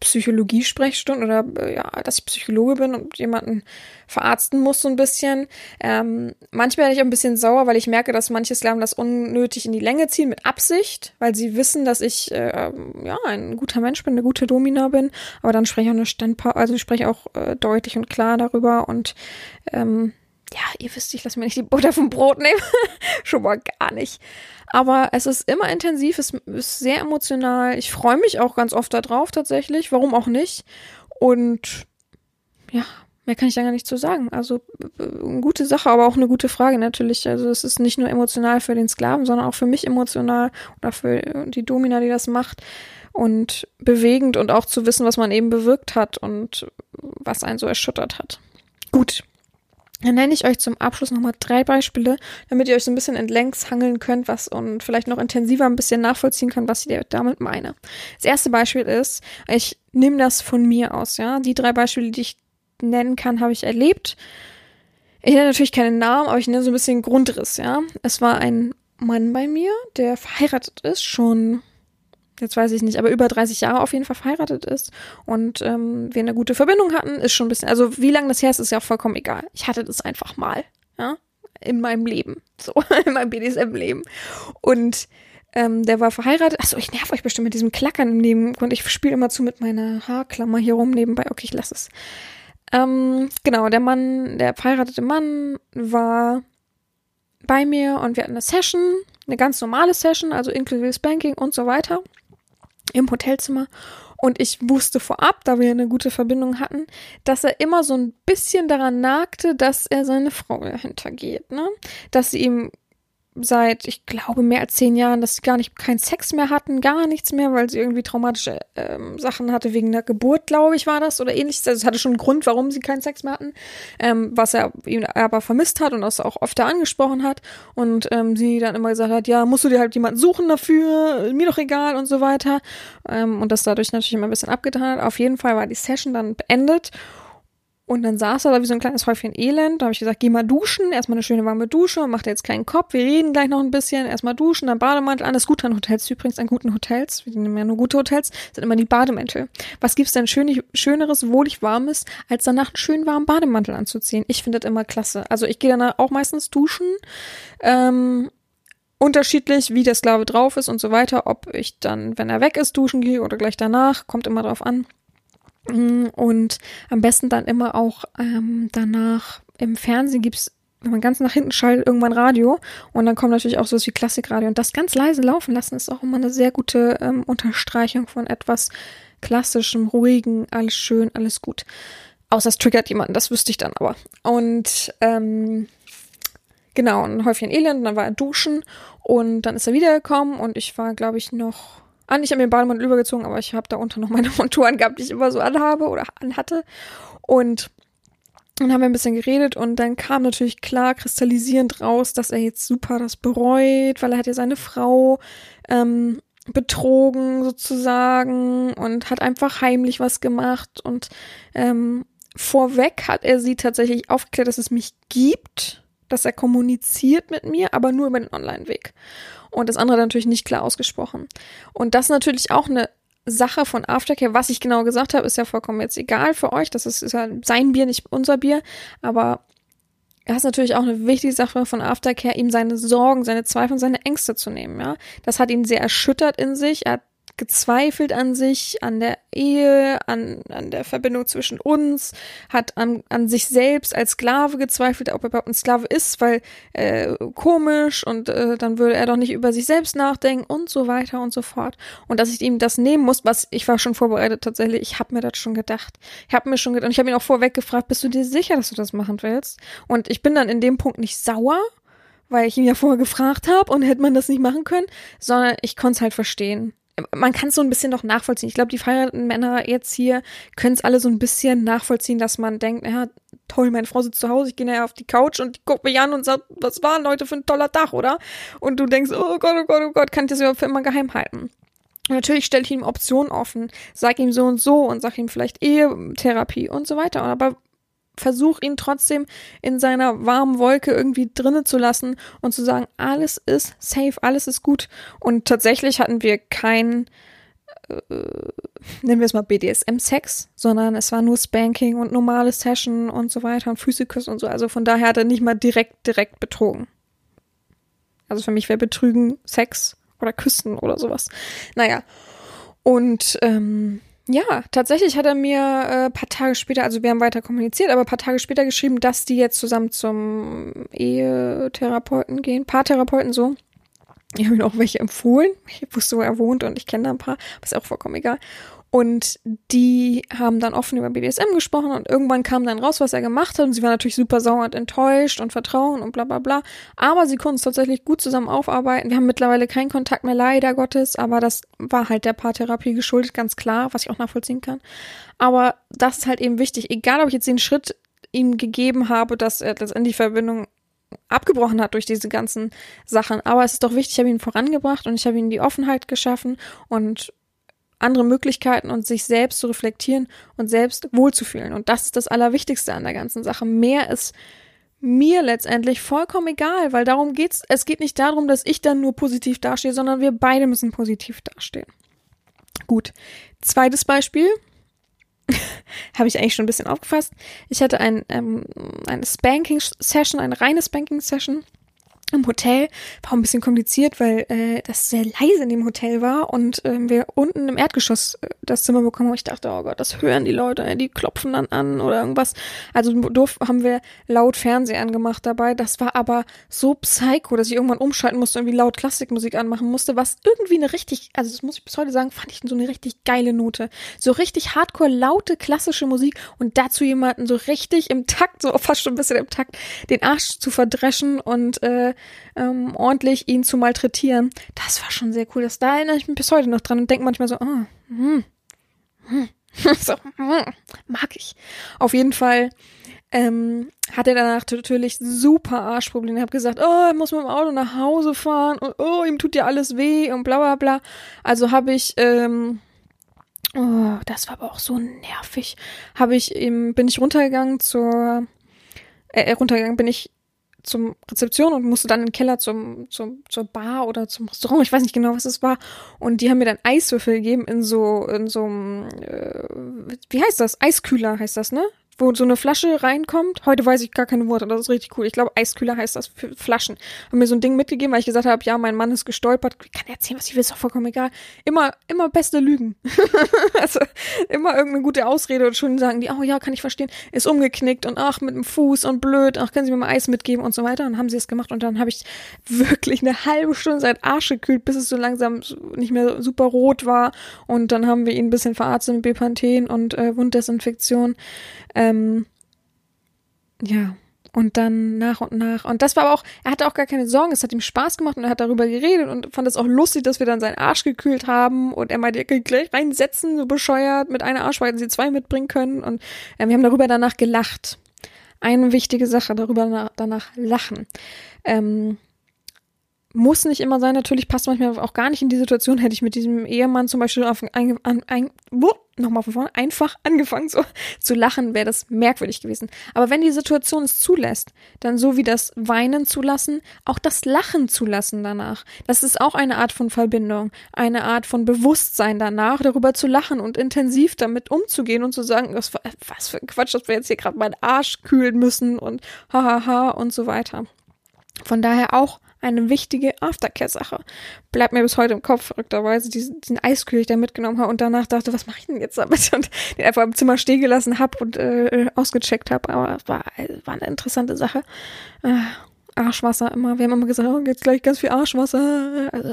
Psychologie-Sprechstunde oder äh, ja, dass ich Psychologe bin und jemanden verarzten muss so ein bisschen. Ähm, manchmal werde ich auch ein bisschen sauer, weil ich merke, dass manche Sklaven das unnötig in die Länge ziehen mit Absicht, weil sie wissen, dass ich äh, ja ein guter Mensch bin, eine gute Domina bin. Aber dann spreche ich auch eine Standpa also ich spreche auch äh, deutlich und klar darüber und ähm, ja, ihr wisst, ich lasse mir nicht die Butter vom Brot nehmen. [LAUGHS] Schon mal gar nicht. Aber es ist immer intensiv, es ist sehr emotional. Ich freue mich auch ganz oft darauf tatsächlich. Warum auch nicht? Und ja, mehr kann ich da gar nicht zu sagen. Also eine gute Sache, aber auch eine gute Frage natürlich. Also es ist nicht nur emotional für den Sklaven, sondern auch für mich emotional oder für die Domina, die das macht. Und bewegend und auch zu wissen, was man eben bewirkt hat und was einen so erschüttert hat. Gut, dann nenne ich euch zum Abschluss nochmal drei Beispiele, damit ihr euch so ein bisschen entlängs hangeln könnt, was und vielleicht noch intensiver ein bisschen nachvollziehen könnt, was ich damit meine. Das erste Beispiel ist, ich nehme das von mir aus, ja. Die drei Beispiele, die ich nennen kann, habe ich erlebt. Ich nenne natürlich keinen Namen, aber ich nenne so ein bisschen Grundriss, ja. Es war ein Mann bei mir, der verheiratet ist, schon jetzt weiß ich nicht, aber über 30 Jahre auf jeden Fall verheiratet ist und ähm, wir eine gute Verbindung hatten, ist schon ein bisschen, also wie lange das her ist, ist ja auch vollkommen egal. Ich hatte das einfach mal, ja, in meinem Leben, so, [LAUGHS] in meinem BDSM-Leben. Und ähm, der war verheiratet. Achso, ich nerv euch bestimmt mit diesem Klackern im Nebengrund. Ich spiele immer zu mit meiner Haarklammer hier rum nebenbei. Okay, ich lass es. Ähm, genau, der Mann, der verheiratete Mann war bei mir und wir hatten eine Session, eine ganz normale Session, also inklusive Spanking und so weiter im Hotelzimmer. Und ich wusste vorab, da wir eine gute Verbindung hatten, dass er immer so ein bisschen daran nagte, dass er seine Frau hintergeht, ne? Dass sie ihm seit, ich glaube, mehr als zehn Jahren, dass sie gar nicht keinen Sex mehr hatten, gar nichts mehr, weil sie irgendwie traumatische ähm, Sachen hatte wegen der Geburt, glaube ich, war das oder ähnliches. Also es hatte schon einen Grund, warum sie keinen Sex mehr hatten, ähm, was er ihn aber vermisst hat und das auch oft angesprochen hat und ähm, sie dann immer gesagt hat, ja, musst du dir halt jemanden suchen dafür, mir doch egal und so weiter ähm, und das dadurch natürlich immer ein bisschen abgetan hat. Auf jeden Fall war die Session dann beendet und dann saß er da wie so ein kleines Häufchen Elend. Da habe ich gesagt, geh mal duschen, erstmal eine schöne warme Dusche, mach dir jetzt keinen Kopf, wir reden gleich noch ein bisschen, erstmal duschen, dann Bademantel an. Das ist gut an Hotels übrigens, an guten Hotels, wir nehmen ja nur gute Hotels, sind immer die Bademäntel. Was gibt's denn schön, Schöneres, wohlig warmes, als danach einen schönen warmen Bademantel anzuziehen? Ich finde das immer klasse. Also ich gehe danach auch meistens duschen. Ähm, unterschiedlich, wie der Sklave drauf ist und so weiter, ob ich dann, wenn er weg ist, duschen gehe oder gleich danach, kommt immer drauf an. Mm, und am besten dann immer auch ähm, danach im Fernsehen gibt's wenn man ganz nach hinten schaltet, irgendwann Radio und dann kommt natürlich auch so wie Klassikradio und das ganz leise laufen lassen ist auch immer eine sehr gute ähm, Unterstreichung von etwas klassischem, ruhigen, alles schön, alles gut. Außer es triggert jemanden, das wüsste ich dann aber. Und ähm, genau, ein Häufchen Elend, dann war er duschen und dann ist er wiedergekommen und ich war, glaube ich, noch an. Ich habe mir den Bademantel übergezogen, aber ich habe da unter noch meine [LAUGHS] Montur angehabt, die ich immer so anhabe oder anhatte. Und dann haben wir ein bisschen geredet und dann kam natürlich klar kristallisierend raus, dass er jetzt super das bereut, weil er hat ja seine Frau ähm, betrogen sozusagen und hat einfach heimlich was gemacht und ähm, vorweg hat er sie tatsächlich aufgeklärt, dass es mich gibt, dass er kommuniziert mit mir, aber nur über den Online-Weg und das andere natürlich nicht klar ausgesprochen. Und das ist natürlich auch eine Sache von Aftercare. Was ich genau gesagt habe, ist ja vollkommen jetzt egal für euch. Das ist, ist ja sein Bier, nicht unser Bier. Aber das ist natürlich auch eine wichtige Sache von Aftercare, ihm seine Sorgen, seine Zweifel und seine Ängste zu nehmen, ja. Das hat ihn sehr erschüttert in sich. Er hat gezweifelt an sich, an der Ehe, an, an der Verbindung zwischen uns, hat an, an sich selbst als Sklave gezweifelt, ob er überhaupt ein Sklave ist, weil äh, komisch und äh, dann würde er doch nicht über sich selbst nachdenken und so weiter und so fort. Und dass ich ihm das nehmen muss, was ich war schon vorbereitet tatsächlich, ich habe mir das schon gedacht. Ich habe mir schon gedacht, und ich habe ihn auch vorweg gefragt, bist du dir sicher, dass du das machen willst? Und ich bin dann in dem Punkt nicht sauer, weil ich ihn ja vorher gefragt habe und hätte man das nicht machen können, sondern ich konnte es halt verstehen. Man kann es so ein bisschen doch nachvollziehen. Ich glaube, die verheirateten Männer jetzt hier können es alle so ein bisschen nachvollziehen, dass man denkt, ja, toll, meine Frau sitzt zu Hause, ich gehe nachher auf die Couch und die guckt mich an und sagt, was war Leute für ein toller Tag, oder? Und du denkst, oh Gott, oh Gott, oh Gott, kann ich das überhaupt für immer geheim halten? Natürlich stelle ich ihm Optionen offen, sag ihm so und so und sag ihm vielleicht Ehetherapie und so weiter. Aber versuch ihn trotzdem in seiner warmen Wolke irgendwie drinnen zu lassen und zu sagen, alles ist safe, alles ist gut. Und tatsächlich hatten wir kein, äh, nennen wir es mal BDSM-Sex, sondern es war nur Spanking und normale Session und so weiter und Physikus und so. Also von daher hat er nicht mal direkt, direkt betrogen. Also für mich wäre Betrügen Sex oder Küssen oder sowas. Naja. Und ähm, ja, tatsächlich hat er mir äh, paar Tage später, also wir haben weiter kommuniziert, aber paar Tage später geschrieben, dass die jetzt zusammen zum Ehetherapeuten gehen, Paartherapeuten so. Ich habe ihm auch welche empfohlen. Ich wusste, wo er wohnt und ich kenne da ein paar, aber ist auch vollkommen egal. Und die haben dann offen über BDSM gesprochen und irgendwann kam dann raus, was er gemacht hat. Und sie war natürlich super sauer und enttäuscht und Vertrauen und bla bla bla. Aber sie konnten es tatsächlich gut zusammen aufarbeiten. Wir haben mittlerweile keinen Kontakt mehr, leider Gottes. Aber das war halt der Paartherapie geschuldet, ganz klar, was ich auch nachvollziehen kann. Aber das ist halt eben wichtig. Egal, ob ich jetzt den Schritt ihm gegeben habe, dass er letztendlich die Verbindung abgebrochen hat durch diese ganzen Sachen. Aber es ist doch wichtig, ich habe ihn vorangebracht und ich habe ihm die Offenheit geschaffen und andere Möglichkeiten und sich selbst zu reflektieren und selbst wohlzufühlen. Und das ist das Allerwichtigste an der ganzen Sache. Mehr ist mir letztendlich vollkommen egal, weil darum geht's. Es geht nicht darum, dass ich dann nur positiv dastehe, sondern wir beide müssen positiv dastehen. Gut. Zweites Beispiel. [LAUGHS] habe ich eigentlich schon ein bisschen aufgefasst. Ich hatte ein, ähm, eine Spanking-Session, eine reine Spanking-Session im Hotel war ein bisschen kompliziert, weil äh, das sehr leise in dem Hotel war und ähm, wir unten im Erdgeschoss äh, das Zimmer bekommen. Und ich dachte, oh Gott, das hören die Leute, die klopfen dann an oder irgendwas. Also doof haben wir laut Fernseher angemacht dabei. Das war aber so psycho, dass ich irgendwann umschalten musste, irgendwie laut Klassikmusik anmachen musste, was irgendwie eine richtig, also das muss ich bis heute sagen, fand ich so eine richtig geile Note. So richtig hardcore laute klassische Musik und dazu jemanden so richtig im Takt, so fast schon ein bisschen im Takt, den Arsch zu verdreschen und äh, ähm, ordentlich ihn zu malträtieren. Das war schon sehr cool. Das, da erinnere ich mich bis heute noch dran und denke manchmal so, oh, hm, hm, [LAUGHS] so, hm, mag ich. Auf jeden Fall ähm, hat er danach natürlich super Arschprobleme. Ich habe gesagt, oh, er muss mit dem Auto nach Hause fahren und oh, ihm tut ja alles weh und bla bla bla. Also habe ich, ähm, oh, das war aber auch so nervig. Habe ich ihm, bin ich runtergegangen zur, äh, runtergegangen bin ich zum Rezeption und musste dann in den Keller zum, zum, zur Bar oder zum Restaurant, ich weiß nicht genau, was es war. Und die haben mir dann Eiswürfel gegeben in so, in so einem, äh, wie heißt das? Eiskühler heißt das, ne? Wo so eine Flasche reinkommt. Heute weiß ich gar keine Worte, das ist richtig cool. Ich glaube, Eiskühler heißt das für Flaschen. Haben mir so ein Ding mitgegeben, weil ich gesagt habe, ja, mein Mann ist gestolpert. Ich kann erzählen, was ich will, ist doch vollkommen egal. Immer, immer beste Lügen. [LAUGHS] also immer irgendeine gute Ausrede und schon sagen die, oh ja, kann ich verstehen, ist umgeknickt und ach, mit dem Fuß und blöd, ach, können Sie mir mal Eis mitgeben und so weiter. Und haben sie es gemacht und dann habe ich wirklich eine halbe Stunde seit Arsch gekühlt, bis es so langsam nicht mehr super rot war. Und dann haben wir ihn ein bisschen verarztet mit Bepanthen und äh, Wunddesinfektion. Ähm, ja, und dann nach und nach. Und das war aber auch, er hatte auch gar keine Sorgen, es hat ihm Spaß gemacht und er hat darüber geredet und fand es auch lustig, dass wir dann seinen Arsch gekühlt haben und er meinte, ihr könnt gleich reinsetzen, so bescheuert, mit einer Arsch, weil sie zwei mitbringen können und äh, wir haben darüber danach gelacht. Eine wichtige Sache, darüber danach lachen. Ähm, muss nicht immer sein, natürlich passt manchmal auch gar nicht in die Situation. Hätte ich mit diesem Ehemann zum Beispiel auf, ein, ein, ein, nochmal von vorne, einfach [LAUGHS] angefangen so zu lachen, wäre das merkwürdig gewesen. Aber wenn die Situation es zulässt, dann so wie das Weinen zulassen, auch das Lachen zulassen danach. Das ist auch eine Art von Verbindung, eine Art von Bewusstsein danach, darüber zu lachen und intensiv damit umzugehen und zu sagen, was, was für ein Quatsch, dass wir jetzt hier gerade meinen Arsch kühlen müssen und hahaha und so weiter. Von daher auch eine wichtige Aftercare-Sache. Bleibt mir bis heute im Kopf, verrückterweise, diesen, diesen Eiskühl, den ich da mitgenommen habe und danach dachte, was mache ich denn jetzt damit? [LAUGHS] Und den einfach im Zimmer stehen gelassen habe und äh, ausgecheckt habe. Aber es war, war eine interessante Sache. Äh, Arschwasser immer. Wir haben immer gesagt, oh, jetzt gleich ganz viel Arschwasser. Also,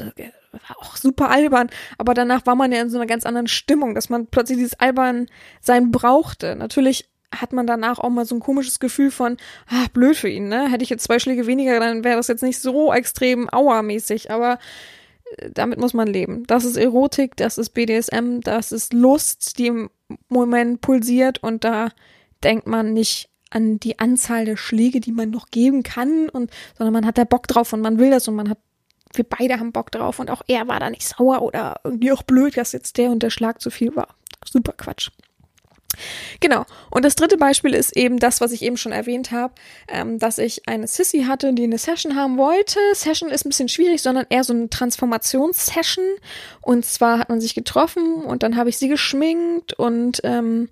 war auch super albern. Aber danach war man ja in so einer ganz anderen Stimmung, dass man plötzlich dieses albern sein brauchte. Natürlich hat man danach auch mal so ein komisches Gefühl von, ah, blöd für ihn, ne? Hätte ich jetzt zwei Schläge weniger, dann wäre das jetzt nicht so extrem auermäßig, aber äh, damit muss man leben. Das ist Erotik, das ist BDSM, das ist Lust, die im Moment pulsiert und da denkt man nicht an die Anzahl der Schläge, die man noch geben kann und, sondern man hat da Bock drauf und man will das und man hat, wir beide haben Bock drauf und auch er war da nicht sauer oder irgendwie auch blöd, dass jetzt der und der Schlag zu viel war. Super Quatsch. Genau. Und das dritte Beispiel ist eben das, was ich eben schon erwähnt habe, ähm, dass ich eine Sissy hatte, die eine Session haben wollte. Session ist ein bisschen schwierig, sondern eher so eine Transformationssession. Und zwar hat man sich getroffen und dann habe ich sie geschminkt und ähm,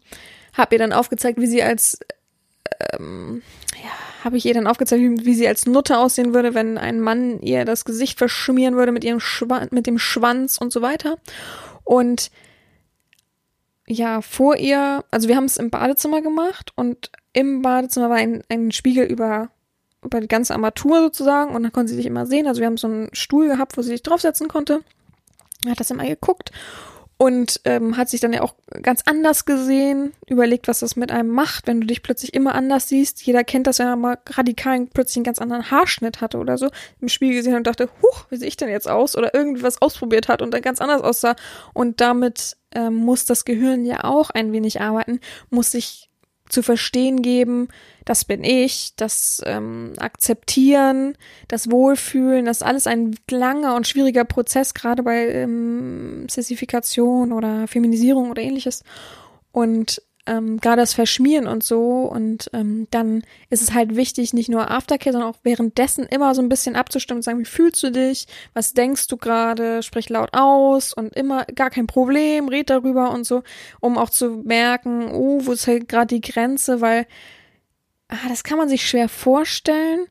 habe ihr dann aufgezeigt, wie sie als ähm, ja, habe ich ihr dann aufgezeigt, wie sie als Nutte aussehen würde, wenn ein Mann ihr das Gesicht verschmieren würde mit ihrem Schwan mit dem Schwanz und so weiter. Und ja, vor ihr, also wir haben es im Badezimmer gemacht und im Badezimmer war ein, ein Spiegel über, über die ganze Armatur sozusagen und dann konnte sie sich immer sehen. Also wir haben so einen Stuhl gehabt, wo sie sich draufsetzen konnte. Hat das immer geguckt und ähm, hat sich dann ja auch ganz anders gesehen, überlegt, was das mit einem macht, wenn du dich plötzlich immer anders siehst. Jeder kennt das, wenn er mal radikal plötzlich einen ganz anderen Haarschnitt hatte oder so, im Spiegel gesehen und dachte, huch, wie sehe ich denn jetzt aus? Oder irgendwas ausprobiert hat und dann ganz anders aussah. Und damit ähm, muss das Gehirn ja auch ein wenig arbeiten, muss sich zu verstehen geben, das bin ich, das ähm, Akzeptieren, das Wohlfühlen, das ist alles ein langer und schwieriger Prozess, gerade bei ähm, Sessifikation oder Feminisierung oder ähnliches. Und ähm, gerade das Verschmieren und so. Und ähm, dann ist es halt wichtig, nicht nur Aftercare, sondern auch währenddessen immer so ein bisschen abzustimmen und sagen, wie fühlst du dich? Was denkst du gerade? Sprich laut aus und immer gar kein Problem, red darüber und so, um auch zu merken, oh, wo ist halt gerade die Grenze, weil ah, das kann man sich schwer vorstellen.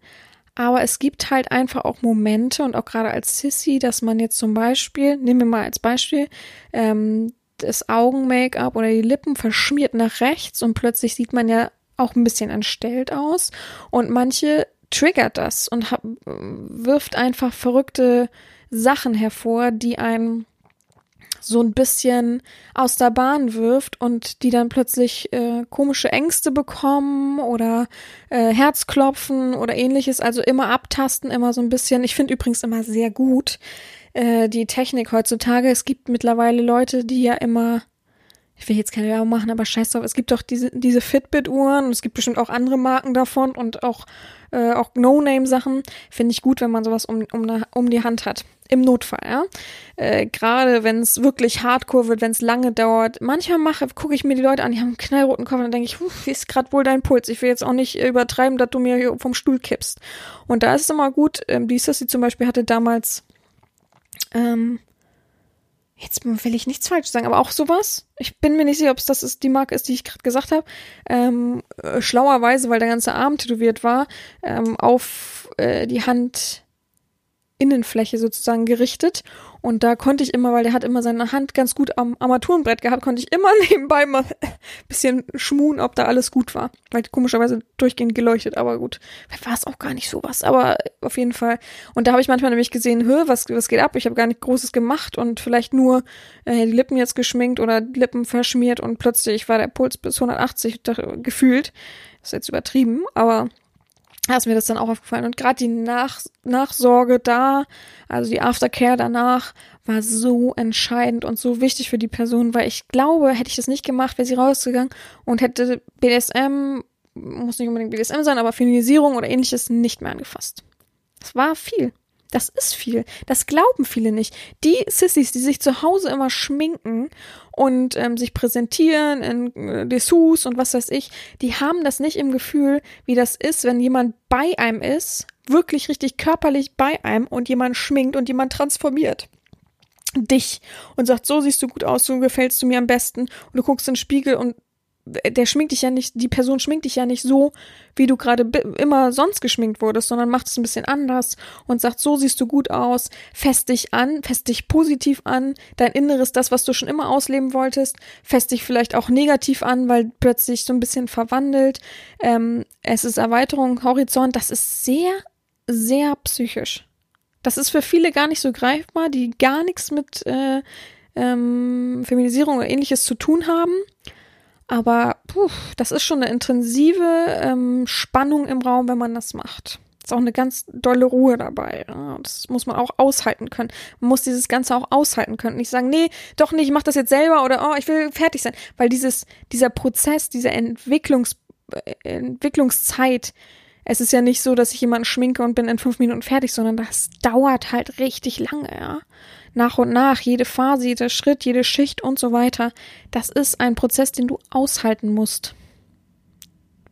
Aber es gibt halt einfach auch Momente und auch gerade als Sissy, dass man jetzt zum Beispiel, nehmen wir mal als Beispiel, ähm, das Augen-Make-up oder die Lippen verschmiert nach rechts und plötzlich sieht man ja auch ein bisschen entstellt aus. Und manche triggert das und hab, wirft einfach verrückte Sachen hervor, die einen so ein bisschen aus der Bahn wirft und die dann plötzlich äh, komische Ängste bekommen oder äh, Herzklopfen oder ähnliches. Also immer abtasten, immer so ein bisschen. Ich finde übrigens immer sehr gut, äh, die Technik heutzutage. Es gibt mittlerweile Leute, die ja immer, ich will jetzt keine Werbung machen, aber scheiß drauf, es gibt doch diese, diese Fitbit-Uhren und es gibt bestimmt auch andere Marken davon und auch, äh, auch No-Name-Sachen. Finde ich gut, wenn man sowas um, um, um die Hand hat. Im Notfall, ja. Äh, Gerade wenn es wirklich hardcore wird, wenn es lange dauert. Manchmal mache, gucke ich mir die Leute an, die haben einen knallroten Kopf und dann denke ich, wie ist gerade wohl dein Puls? Ich will jetzt auch nicht übertreiben, dass du mir vom Stuhl kippst. Und da ist es immer gut, ähm, die Sissy zum Beispiel hatte damals ähm, jetzt will ich nichts falsch sagen, aber auch sowas. Ich bin mir nicht sicher, ob es das ist, die Marke ist, die ich gerade gesagt habe. Ähm, äh, schlauerweise, weil der ganze Arm tätowiert war, ähm, auf äh, die Hand Innenfläche sozusagen gerichtet. Und da konnte ich immer, weil der hat immer seine Hand ganz gut am Armaturenbrett gehabt, konnte ich immer [LAUGHS] nebenbei mal ein bisschen schmuhen, ob da alles gut war. Weil komischerweise durchgehend geleuchtet, aber gut. War es auch gar nicht sowas, aber auf jeden Fall. Und da habe ich manchmal nämlich gesehen, hö, was, was geht ab? Ich habe gar nicht Großes gemacht und vielleicht nur äh, die Lippen jetzt geschminkt oder Lippen verschmiert und plötzlich war der Puls bis 180 gefühlt. Das ist jetzt übertrieben, aber ist mir das dann auch aufgefallen. Und gerade die Nach Nachsorge da, also die Aftercare danach, war so entscheidend und so wichtig für die Person, weil ich glaube, hätte ich das nicht gemacht, wäre sie rausgegangen und hätte BDSM, muss nicht unbedingt BDSM sein, aber Feminisierung oder ähnliches nicht mehr angefasst. Das war viel. Das ist viel. Das glauben viele nicht. Die Sissys, die sich zu Hause immer schminken und ähm, sich präsentieren in äh, Dessous und was weiß ich, die haben das nicht im Gefühl, wie das ist, wenn jemand bei einem ist, wirklich richtig körperlich bei einem und jemand schminkt und jemand transformiert dich und sagt, so siehst du gut aus, so gefällst du mir am besten und du guckst in den Spiegel und der schminkt dich ja nicht, die Person schminkt dich ja nicht so, wie du gerade immer sonst geschminkt wurdest, sondern macht es ein bisschen anders und sagt, so siehst du gut aus, fest dich an, fest dich positiv an, dein Inneres, das, was du schon immer ausleben wolltest, fest dich vielleicht auch negativ an, weil plötzlich so ein bisschen verwandelt. Ähm, es ist Erweiterung, Horizont, das ist sehr, sehr psychisch. Das ist für viele gar nicht so greifbar, die gar nichts mit äh, ähm, Feminisierung oder ähnliches zu tun haben. Aber puh, das ist schon eine intensive ähm, Spannung im Raum, wenn man das macht. Ist auch eine ganz dolle Ruhe dabei. Ja. Das muss man auch aushalten können. Man muss dieses Ganze auch aushalten können. Nicht sagen, nee, doch nicht, ich mach das jetzt selber oder oh, ich will fertig sein. Weil dieses, dieser Prozess, diese Entwicklungs, äh, Entwicklungszeit, es ist ja nicht so, dass ich jemanden schminke und bin in fünf Minuten fertig, sondern das dauert halt richtig lange, ja nach und nach, jede Phase, jeder Schritt, jede Schicht und so weiter. Das ist ein Prozess, den du aushalten musst.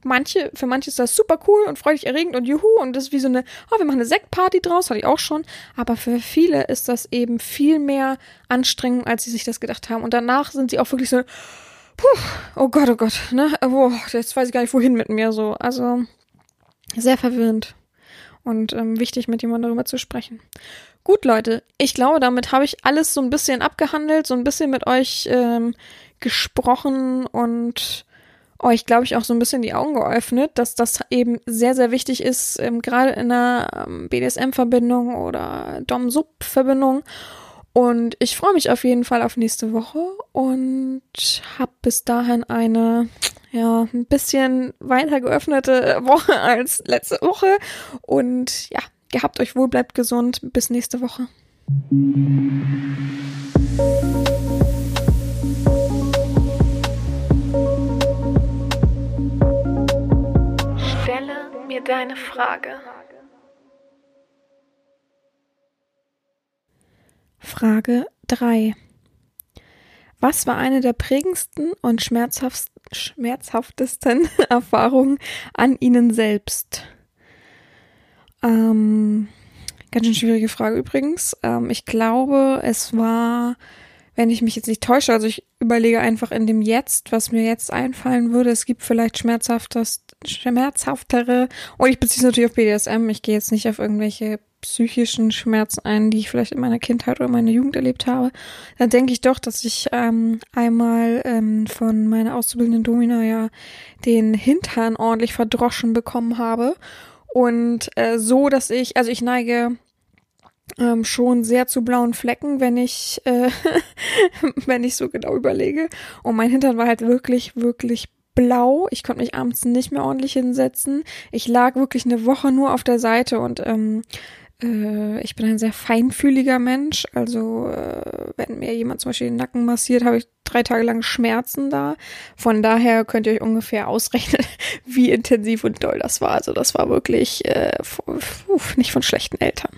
Manche, für manche ist das super cool und freudig erregend und juhu und das ist wie so eine, oh, wir machen eine Sektparty draus, hatte ich auch schon. Aber für viele ist das eben viel mehr anstrengend, als sie sich das gedacht haben. Und danach sind sie auch wirklich so, puh, oh Gott, oh Gott, ne, oh, jetzt weiß ich gar nicht, wohin mit mir so. Also, sehr verwirrend und ähm, wichtig, mit jemandem darüber zu sprechen. Gut, Leute, ich glaube, damit habe ich alles so ein bisschen abgehandelt, so ein bisschen mit euch ähm, gesprochen und euch, glaube ich, auch so ein bisschen die Augen geöffnet, dass das eben sehr, sehr wichtig ist, ähm, gerade in einer ähm, BDSM-Verbindung oder Dom-Sub-Verbindung. Und ich freue mich auf jeden Fall auf nächste Woche und habe bis dahin eine, ja, ein bisschen weiter geöffnete Woche als letzte Woche. Und ja, Gehabt euch wohl, bleibt gesund. Bis nächste Woche. Stelle mir deine Frage. Frage 3. Was war eine der prägendsten und schmerzhaftesten [LAUGHS] Erfahrungen an Ihnen selbst? Ähm, ganz schön schwierige Frage übrigens. Ähm, ich glaube, es war, wenn ich mich jetzt nicht täusche, also ich überlege einfach in dem Jetzt, was mir jetzt einfallen würde. Es gibt vielleicht schmerzhaftes, schmerzhaftere, und ich beziehe es natürlich auf BDSM. Ich gehe jetzt nicht auf irgendwelche psychischen Schmerzen ein, die ich vielleicht in meiner Kindheit oder meiner Jugend erlebt habe, dann denke ich doch, dass ich ähm, einmal ähm, von meiner auszubildenden Domina ja den Hintern ordentlich verdroschen bekommen habe und äh, so, dass ich, also ich neige ähm, schon sehr zu blauen Flecken, wenn ich, äh, [LAUGHS] wenn ich so genau überlege. Und mein Hintern war halt wirklich, wirklich blau. Ich konnte mich abends nicht mehr ordentlich hinsetzen. Ich lag wirklich eine Woche nur auf der Seite und ähm, äh, ich bin ein sehr feinfühliger Mensch. Also äh, wenn mir jemand zum Beispiel den Nacken massiert, habe ich drei Tage lang Schmerzen da. Von daher könnt ihr euch ungefähr ausrechnen, [LAUGHS] wie intensiv und doll das war. Also das war wirklich äh, nicht von schlechten Eltern.